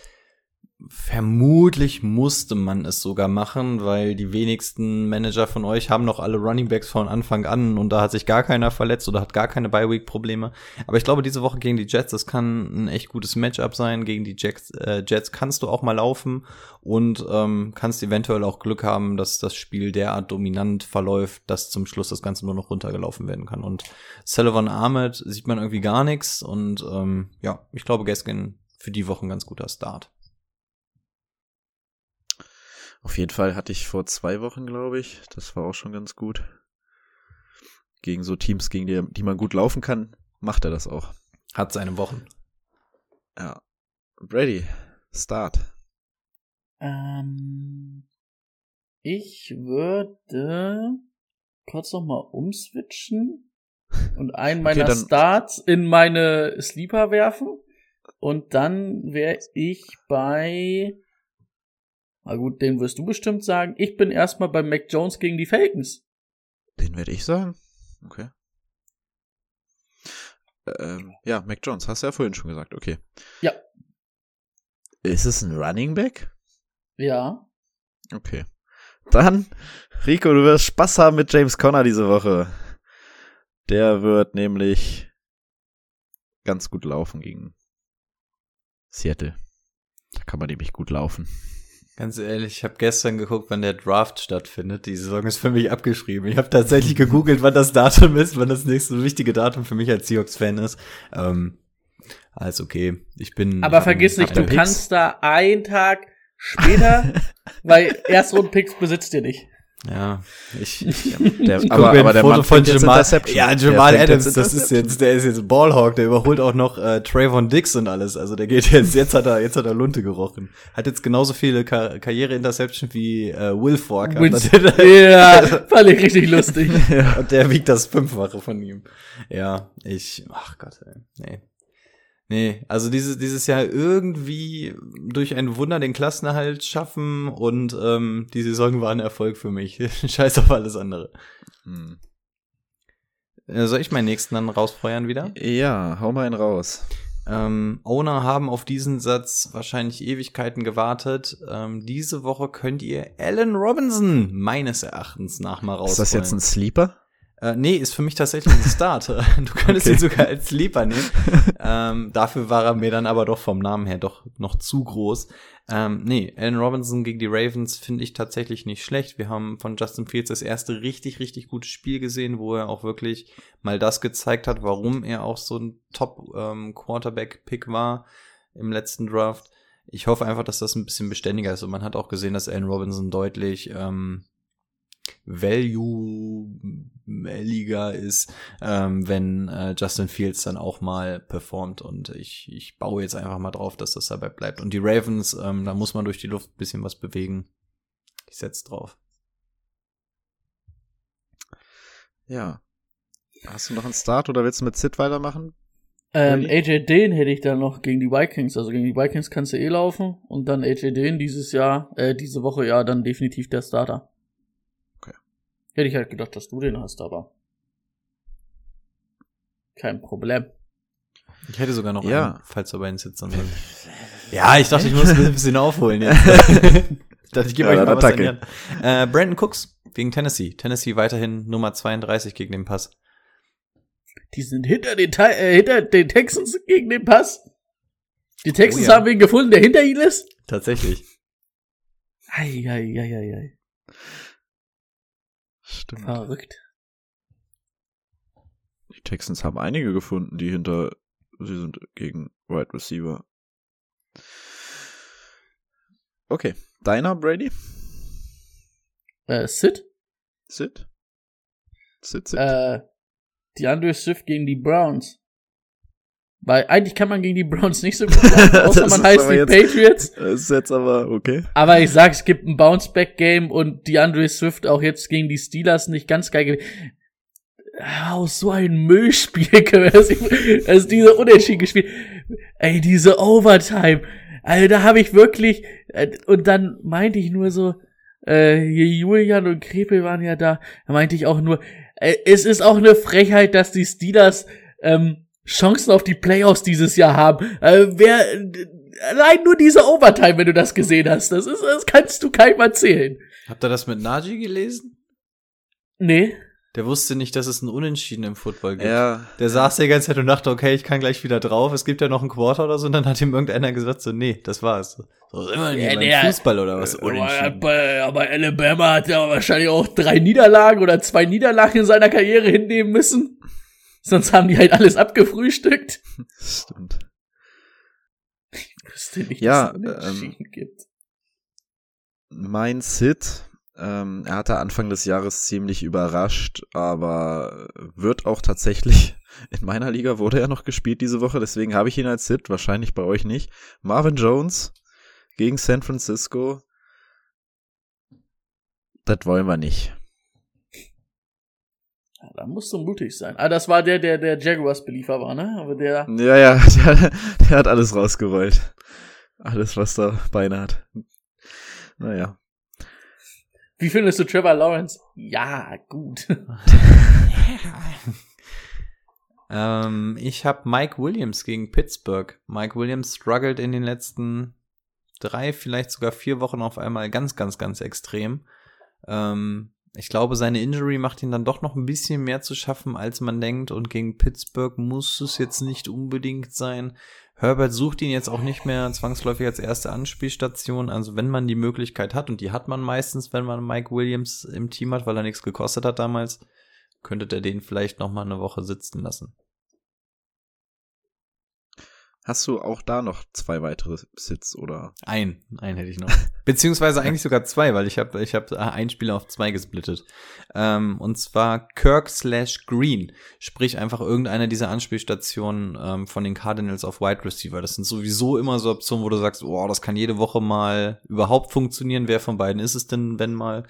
S3: Vermutlich musste man es sogar machen, weil die wenigsten Manager von euch haben noch alle Running Backs von Anfang an und da hat sich gar keiner verletzt oder hat gar keine Bye-Week-Probleme. Aber ich glaube, diese Woche gegen die Jets, das kann ein echt gutes Matchup sein. Gegen die Jets, äh, Jets kannst du auch mal laufen und ähm, kannst eventuell auch Glück haben, dass das Spiel derart dominant verläuft, dass zum Schluss das Ganze nur noch runtergelaufen werden kann. Und Sullivan Ahmed sieht man irgendwie gar nichts und ähm, ja, ich glaube, Gaskin für die Woche ein ganz guter Start.
S1: Auf jeden Fall hatte ich vor zwei Wochen, glaube ich. Das war auch schon ganz gut. Gegen so Teams, gegen die, die man gut laufen kann, macht er das auch.
S3: Hat seine Wochen.
S1: Ja. Brady, Start.
S2: Ähm, ich würde kurz noch mal umswitchen und einen meiner
S1: dann-
S2: Starts in meine Sleeper werfen. Und dann wäre ich bei. Na gut, den wirst du bestimmt sagen. Ich bin erstmal bei Mac Jones gegen die Falcons.
S1: Den werde ich sagen. Okay. Ähm, ja, Mac Jones, hast du ja vorhin schon gesagt. Okay.
S2: Ja.
S1: Ist es ein Running Back?
S2: Ja.
S1: Okay. Dann, Rico, du wirst Spaß haben mit James Conner diese Woche. Der wird nämlich ganz gut laufen gegen Seattle. Da kann man nämlich gut laufen.
S3: Ganz ehrlich, ich habe gestern geguckt, wann der Draft stattfindet. Die Saison ist für mich abgeschrieben. Ich habe tatsächlich gegoogelt, wann das Datum ist, wann das nächste wichtige Datum für mich als Seahawks-Fan ist. Ähm, alles okay. Ich bin.
S2: Aber vergiss nicht, du
S3: Picks.
S2: kannst da einen Tag später, weil Erstrunden-Picks besitzt ihr nicht.
S3: Ja, ich.
S1: Der,
S3: Ich
S1: aber, aber der
S3: Foto
S1: Mann
S3: von Jamal, ja, Jamal Adams, das ist jetzt, der ist jetzt Ballhawk, der überholt auch noch äh, Trayvon Dix und alles. Also der geht jetzt, jetzt hat er, jetzt hat er Lunte gerochen. Hat jetzt genauso viele Ka Karriere-Interception wie äh, Will Fork.
S2: Wins-
S3: Und
S2: ja, fand ich richtig lustig.
S3: Und der wiegt das Fünffache von ihm. Ja, ich, ach Gott, ey, nee. Nee, also dieses, dieses Jahr irgendwie durch ein Wunder den Klassenerhalt schaffen und ähm, die Saison war ein Erfolg für mich. Scheiß auf alles andere.
S1: Hm.
S3: Äh, soll ich meinen nächsten dann rausfeuern wieder?
S1: Ja, hau mal einen raus.
S3: Ähm, Owner haben auf diesen Satz wahrscheinlich Ewigkeiten gewartet. Ähm, diese Woche könnt ihr Alan Robinson meines Erachtens nach mal rausfeuern.
S1: Ist das jetzt ein Sleeper?
S3: Äh, nee, ist für mich tatsächlich ein Start. Du könntest
S1: Okay.
S3: ihn sogar als Sleeper nehmen. ähm, dafür war er mir dann aber doch vom Namen her doch noch zu groß. Ähm, nee, Allen Robinson gegen die Ravens finde ich tatsächlich nicht schlecht. Wir haben von Justin Fields das erste richtig, richtig gutes Spiel gesehen, wo er auch wirklich mal das gezeigt hat, warum er auch so ein Top-Quarterback-Pick war im letzten Draft. Ich hoffe einfach, dass das ein bisschen beständiger ist. Und man hat auch gesehen, dass Allen Robinson deutlich ähm, Value-Liga ist, ähm, wenn äh, Justin Fields dann auch mal performt. Und ich, ich baue jetzt einfach mal drauf, dass das dabei bleibt. Und die Ravens, ähm, da muss man durch die Luft ein bisschen was bewegen. Ich setze drauf.
S1: Ja. Hast du noch einen Start oder willst du mit Sid weitermachen?
S2: Ähm? AJ Dane hätte ich dann noch gegen die Vikings. Also gegen die Vikings kannst du eh laufen. Und dann AJ Dane dieses Jahr, äh, diese Woche ja dann definitiv der Starter. Hätte ich halt gedacht, dass du den hast, aber. Kein Problem.
S3: Ich hätte sogar noch
S1: Ja.
S3: einen, falls du bei den Sitzern sind. Ja, ich dachte, ich muss ein bisschen aufholen jetzt. ich dachte, ich gebe
S1: Ja,
S3: euch mal was an. Äh, Brandon Cooks gegen Tennessee. Tennessee weiterhin Nummer 32 gegen den Pass.
S2: Die sind hinter den, äh, hinter den Texans gegen den Pass. Die Texans
S3: Oh ja.
S2: haben wen gefunden, der hinter ihnen ist.
S3: Tatsächlich.
S2: Ei, ei, ei, ei, ei.
S1: Stimmt.
S2: Verrückt.
S1: Die Texans haben einige gefunden, die hinter sie sind gegen Wide Receiver. Okay. Deiner, Brady?
S2: Äh, Sid?
S1: Sid? Sid, Sid.
S2: Äh, die Andre Swift gegen die Browns. Weil eigentlich kann man gegen die Browns nicht so gut laufen, außer man heißt die
S1: jetzt-
S2: Patriots.
S1: Das ist jetzt aber okay.
S2: Aber ich sag, es gibt ein Bounce-Back-Game und die Andre Swift auch jetzt gegen die Steelers nicht ganz geil. ge- Aus so ein Müllspiel ist diese Unentschieden gespielt. Ey, diese Overtime. Also da habe ich wirklich, äh, und dann meinte ich nur so, äh, hier Julian und Krepel waren ja da, da meinte ich auch nur, äh, es ist auch eine Frechheit, dass die Steelers ähm, Chancen auf die Playoffs dieses Jahr haben. Äh, wer, allein nur diese Overtime, wenn du das gesehen hast, das ist, das kannst du keinem erzählen.
S3: Habt ihr das mit Najee gelesen?
S2: Nee.
S3: Der wusste nicht, dass es einen Unentschieden im Football gibt.
S1: Ja.
S3: Der saß die ganze Zeit und dachte, okay, ich kann gleich wieder drauf. Es gibt ja noch einen Quarter oder so. Und dann hat ihm irgendeiner gesagt, so, nee, das war's. So, immer
S2: Ja, der-
S3: Fußball oder was?
S2: Aber,
S3: Unentschieden.
S2: aber, aber Alabama hat ja wahrscheinlich auch drei Niederlagen oder zwei Niederlagen in seiner Karriere hinnehmen müssen. Sonst haben die halt alles abgefrühstückt.
S1: Stimmt.
S2: Ich wüsste nicht,
S1: Ja,
S2: dass es Unentschieden gibt.
S1: Mein Sid, ähm, er hatte Anfang des Jahres ziemlich überrascht, aber wird auch tatsächlich, in meiner Liga wurde er noch gespielt diese Woche, deswegen habe ich ihn als Sid, wahrscheinlich bei euch nicht. Marvin Jones gegen San Francisco. Das wollen wir nicht.
S2: Ja, da musst du mutig sein. Ah, das war der, der der Jaguars Beliefer war, ne? Aber der,
S1: Ja, ja, der, der hat alles rausgerollt. Alles, was da Beine hat. Naja.
S2: wie findest du Trevor Lawrence? Ja, gut.
S3: Ähm, ich habe Mike Williams gegen Pittsburgh. Mike Williams struggled in den letzten drei, vielleicht sogar vier Wochen auf einmal ganz, ganz, ganz extrem. Ähm, ich glaube, seine Injury macht ihn dann doch noch ein bisschen mehr zu schaffen, als man denkt. Und gegen Pittsburgh muss es jetzt nicht unbedingt sein. Herbert sucht ihn jetzt auch nicht mehr zwangsläufig als erste Anspielstation. Also wenn man die Möglichkeit hat, und die hat man meistens, wenn man Mike Williams im Team hat, weil er nichts gekostet hat damals, könntet ihr den vielleicht noch mal eine Woche sitzen lassen.
S1: Hast du auch da noch zwei weitere Sits oder?
S3: Ein, einen hätte ich noch. Beziehungsweise eigentlich sogar zwei, weil ich habe ich hab ein Spiel auf zwei gesplittet. Ähm, und zwar Kirk slash Green. Sprich einfach irgendeine dieser Anspielstationen ähm, von den Cardinals auf Wide Receiver. Das sind sowieso immer so Optionen, wo du sagst, oh, das kann jede Woche mal überhaupt funktionieren. Wer von beiden ist es denn, wenn mal?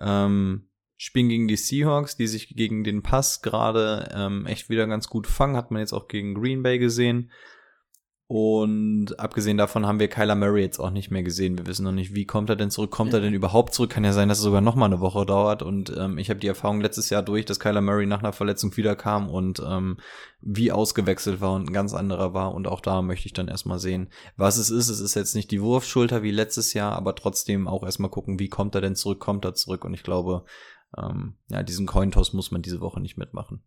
S3: Ähm, spielen gegen die Seahawks, die sich gegen den Pass gerade ähm, echt wieder ganz gut fangen. Hat man jetzt auch gegen Green Bay gesehen. Und abgesehen davon haben wir Kyler Murray jetzt auch nicht mehr gesehen. Wir wissen noch nicht, wie kommt er denn zurück? Kommt er denn überhaupt zurück? Kann ja sein, dass es sogar noch mal eine Woche dauert. Und ähm, ich habe die Erfahrung letztes Jahr durch, dass Kyler Murray nach einer Verletzung wiederkam und ähm, wie ausgewechselt war und ein ganz anderer war. Und auch da möchte ich dann erstmal sehen, was es ist. Es ist jetzt nicht die Wurfschulter wie letztes Jahr, aber trotzdem auch erstmal gucken, wie kommt er denn zurück? Kommt er zurück? Und ich glaube, ähm, ja, diesen Cointoss muss man diese Woche nicht mitmachen.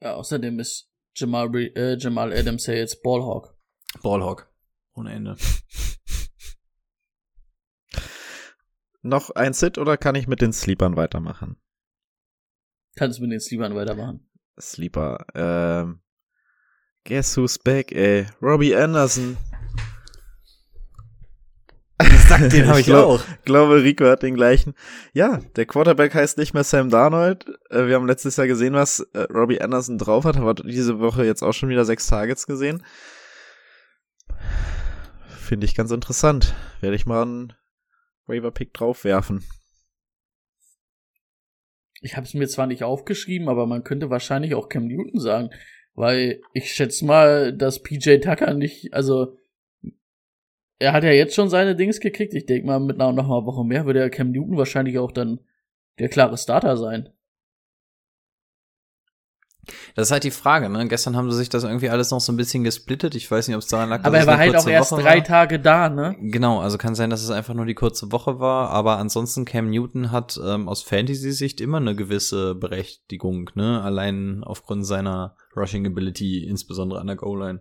S2: Ja, außerdem ist Jamal, äh, Jamal Adams ja jetzt Ballhawk.
S3: Ballhawk. Ohne Ende.
S1: Noch ein Sit oder kann ich mit den Sleepern weitermachen?
S2: Kannst mit den Sleepern weitermachen.
S1: Sleeper, ähm, guess who's back, ey? Robbie Anderson.
S3: Exakt, den habe ich,
S1: glaub-
S3: auch.
S1: glaube, Rico hat den gleichen. Ja, der Quarterback heißt nicht mehr Sam Darnold. Äh, Wir haben letztes Jahr gesehen, was äh, Robbie Anderson drauf hat, aber diese Woche jetzt auch schon wieder sechs Targets gesehen. Finde ich ganz interessant. Werde ich mal einen Waiver-Pick draufwerfen.
S2: Ich habe es mir zwar nicht aufgeschrieben, aber man könnte wahrscheinlich auch Cam Newton sagen, weil ich schätze mal, dass PJ Tucker nicht, also er hat ja jetzt schon seine Dings gekriegt. Ich denke mal, mit einer noch einer Woche mehr würde ja Cam Newton wahrscheinlich auch dann der klare Starter sein.
S3: Das ist halt die Frage, ne? Gestern haben sie sich das irgendwie alles noch so ein bisschen gesplittet. Ich weiß nicht, ob es daran lag, dass
S2: Aber er war halt auch erst
S3: Woche
S2: drei
S3: war.
S2: Tage da, ne?
S3: Genau, also kann sein, dass es einfach nur die kurze Woche war, aber ansonsten Cam Newton hat ähm, aus Fantasy-Sicht immer eine gewisse Berechtigung, ne? Allein aufgrund seiner Rushing Ability, insbesondere an der Goal-Line.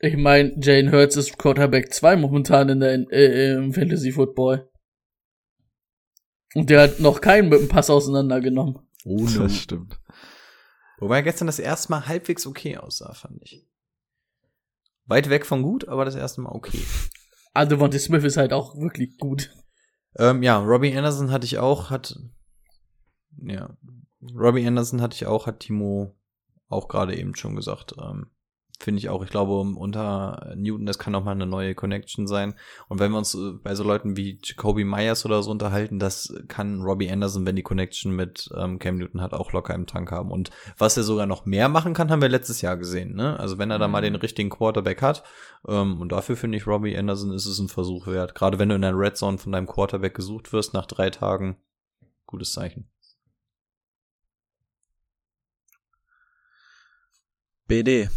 S2: Ich meine, Jane Hurts ist Quarterback 2 momentan in der äh, im Fantasy Football. Und der hat noch keinen mit dem Pass auseinandergenommen.
S3: Oh
S1: Das stimmt.
S3: Wobei er gestern das erste Mal halbwegs okay aussah, fand ich. Weit weg von gut, aber das erste Mal okay.
S2: Also Devontae Smith ist halt auch wirklich gut.
S3: Ähm, ja, Robbie Anderson hatte ich auch, hat, ja, Robbie Anderson hatte ich auch, hat Timo auch gerade eben schon gesagt. Ähm, Finde ich auch. Ich glaube, unter Newton, das kann auch mal eine neue Connection sein. Und wenn wir uns äh, bei so Leuten wie Jacoby Myers oder so unterhalten, das kann Robbie Anderson, wenn die Connection mit ähm, Cam Newton hat, auch locker im Tank haben. Und was er sogar noch mehr machen kann, haben wir letztes Jahr gesehen. Ne? Also wenn er da mal den richtigen Quarterback hat, ähm, und dafür finde ich Robbie Anderson ist es ein Versuch wert. Gerade wenn du in der Red Zone von deinem Quarterback gesucht wirst nach drei Tagen, gutes Zeichen.
S1: BD.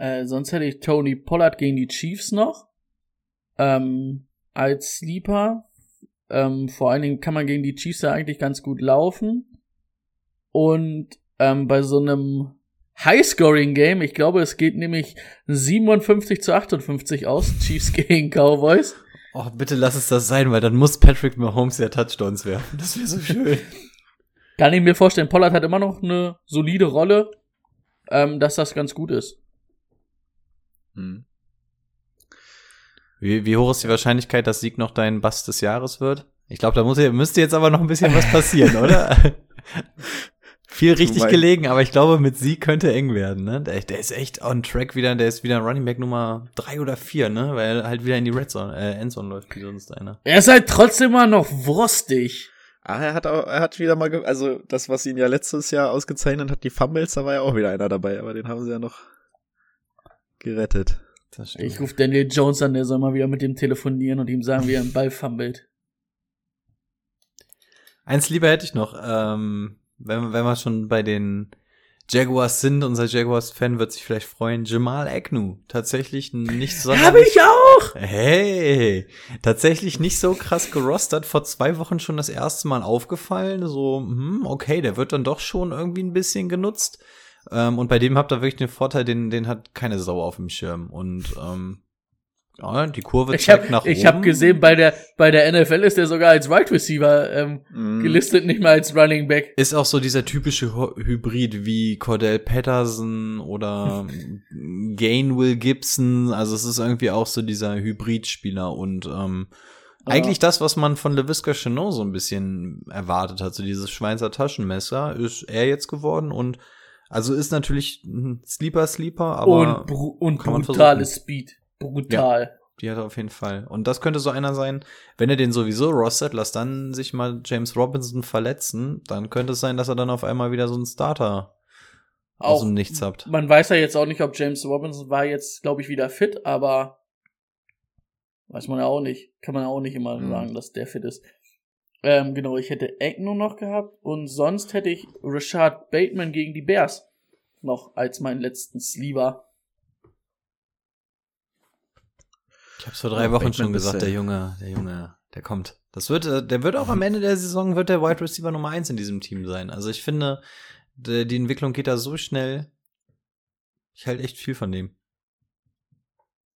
S2: Äh, sonst hätte ich Tony Pollard gegen die Chiefs noch. Ähm, als Sleeper. Ähm, vor allen Dingen kann man gegen die Chiefs ja eigentlich ganz gut laufen. Und ähm, bei so einem High-Scoring-Game, ich glaube, es geht nämlich 57 zu 58 aus, Chiefs gegen Cowboys.
S3: Oh, bitte lass es das sein, weil dann muss Patrick Mahomes ja Touchdowns werfen. Das wäre so schön.
S2: Kann ich mir vorstellen, Pollard hat immer noch eine solide Rolle, ähm, dass das ganz gut ist.
S1: Hm.
S3: Wie, wie hoch ist die Wahrscheinlichkeit, dass Sieg noch dein Bass des Jahres wird? Ich glaube, da muss, müsste jetzt aber noch ein bisschen was passieren, oder? Viel richtig gelegen, aber ich glaube, mit Sieg könnte eng werden, ne? Der, der ist echt on track wieder, der ist wieder Running Back Nummer drei oder vier, ne? Weil er halt wieder in die Red Zone, äh, Endzone läuft, wie sonst einer.
S2: Er ist halt trotzdem immer noch wurstig.
S1: Ah, er hat auch, er hat wieder mal, also das, was ihn ja letztes Jahr ausgezeichnet hat, die Fumbles, da war ja auch wieder einer dabei, aber den haben sie ja noch gerettet.
S2: Ich rufe Daniel Jones an, der soll mal wieder mit dem telefonieren und ihm sagen, wie er einen Ball fummelt.
S3: Eins lieber hätte ich noch, ähm, wenn, wenn wir schon bei den Jaguars sind, unser Jaguars-Fan wird sich vielleicht freuen, Jamal Agnew. Tatsächlich nicht so.
S2: Habe ich auch!
S3: Hey, tatsächlich nicht so krass gerostert. Vor zwei Wochen schon das erste Mal aufgefallen. So, hm, okay, der wird dann doch schon irgendwie ein bisschen genutzt. Ähm, und bei dem habt ihr wirklich den Vorteil, den, den hat keine Sau auf dem Schirm. Und ähm, ja, die Kurve
S2: Ich
S3: zeigt
S2: habe
S3: nach
S2: ich
S3: oben.
S2: hab gesehen, bei der, bei der NFL ist der sogar als Wide Receiver ähm,
S1: Mhm.
S2: gelistet, nicht mal als Running Back.
S3: Ist auch so dieser typische Hybrid wie Cordell Patterson oder Gainwell Gibson. Also es ist irgendwie auch so dieser Hybridspieler und ähm,
S2: Ja.
S3: eigentlich das, was man von LaVisca Chenot so ein bisschen erwartet hat, so dieses Schweizer Taschenmesser, ist er jetzt geworden und also ist natürlich ein Sleeper Sleeper, aber
S2: und bru und brutales Speed. Brutal.
S3: die hat er auf jeden Fall. Und das könnte so einer sein, wenn er den sowieso rostet, lass dann sich mal James Robinson verletzen, dann könnte es sein, dass er dann auf einmal wieder so einen Starter aus
S2: Auch,
S3: dem Nichts habt.
S2: man weiß ja jetzt auch nicht, ob James Robinson war jetzt, glaube ich, wieder fit, aber weiß man ja auch nicht. Kann man ja auch nicht immer
S1: Mhm.
S2: sagen, dass der fit ist. Ähm, genau, ich hätte Agnew noch gehabt und sonst hätte ich Richard Bateman gegen die Bears noch als meinen letzten Sleever.
S3: Ich hab's vor drei
S1: Ja,
S3: Wochen
S1: Bateman
S3: schon gesagt, der Junge, der Junge, der kommt. Das wird, äh, der wird auch am Ende der Saison wird der Wide Receiver Nummer eins in diesem Team sein. Also ich finde, die, die Entwicklung geht da so schnell. Ich halte echt viel von dem.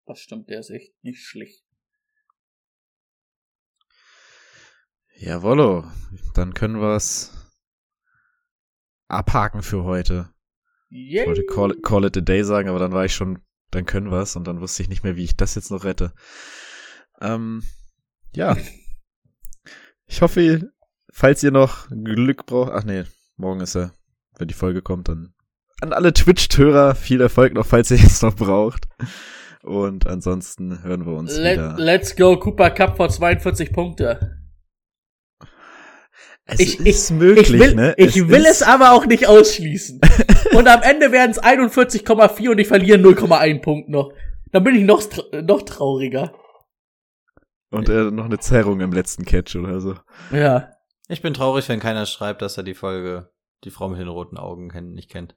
S2: Das stimmt, der ist echt nicht schlecht.
S1: Jawollo, dann können wir's abhaken für heute. Ich
S2: Yay!
S1: wollte call it, call it a day sagen, aber dann war ich schon, dann können wir's und dann wusste ich nicht mehr, wie ich das jetzt noch rette. Ähm, ja. Ich hoffe, falls ihr noch Glück braucht, ach nee, morgen ist er, wenn die Folge kommt, dann an alle Twitch-Hörer viel Erfolg noch, falls ihr es noch braucht. Und ansonsten hören wir uns
S2: Let,
S1: wieder.
S2: let's go, Cooper Cup vor 42 Punkte.
S1: Es
S2: Ich,
S1: ist
S2: ich,
S1: möglich,
S2: ich will,
S1: ne?
S2: ich will
S1: ist,
S2: es aber auch nicht ausschließen. und am Ende werden es 41,4 und ich verliere 0,1 Punkt noch. Dann bin ich noch, noch trauriger.
S1: Und äh, noch eine Zerrung im letzten Catch oder so.
S2: Ja.
S3: Ich bin traurig, wenn keiner schreibt, dass er die Folge Die Frau mit den roten Augen kennt, nicht kennt.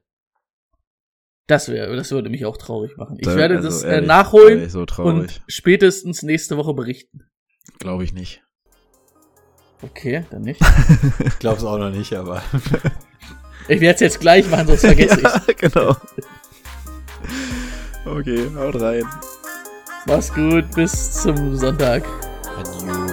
S2: Das wäre, das würde mich auch traurig machen. Ich
S1: Da-
S2: werde
S1: also
S2: das äh,
S1: ehrlich,
S2: nachholen
S1: ehrlich, so
S2: und
S1: traurig.
S2: spätestens nächste Woche berichten.
S1: Glaube ich nicht.
S2: Okay, dann nicht.
S3: Ich glaub's auch noch nicht, aber.
S2: Ich werde es jetzt gleich machen, sonst vergesse ich's.
S1: ja, genau. Okay, haut rein.
S2: Mach's gut, bis zum Sonntag.
S3: Adieu.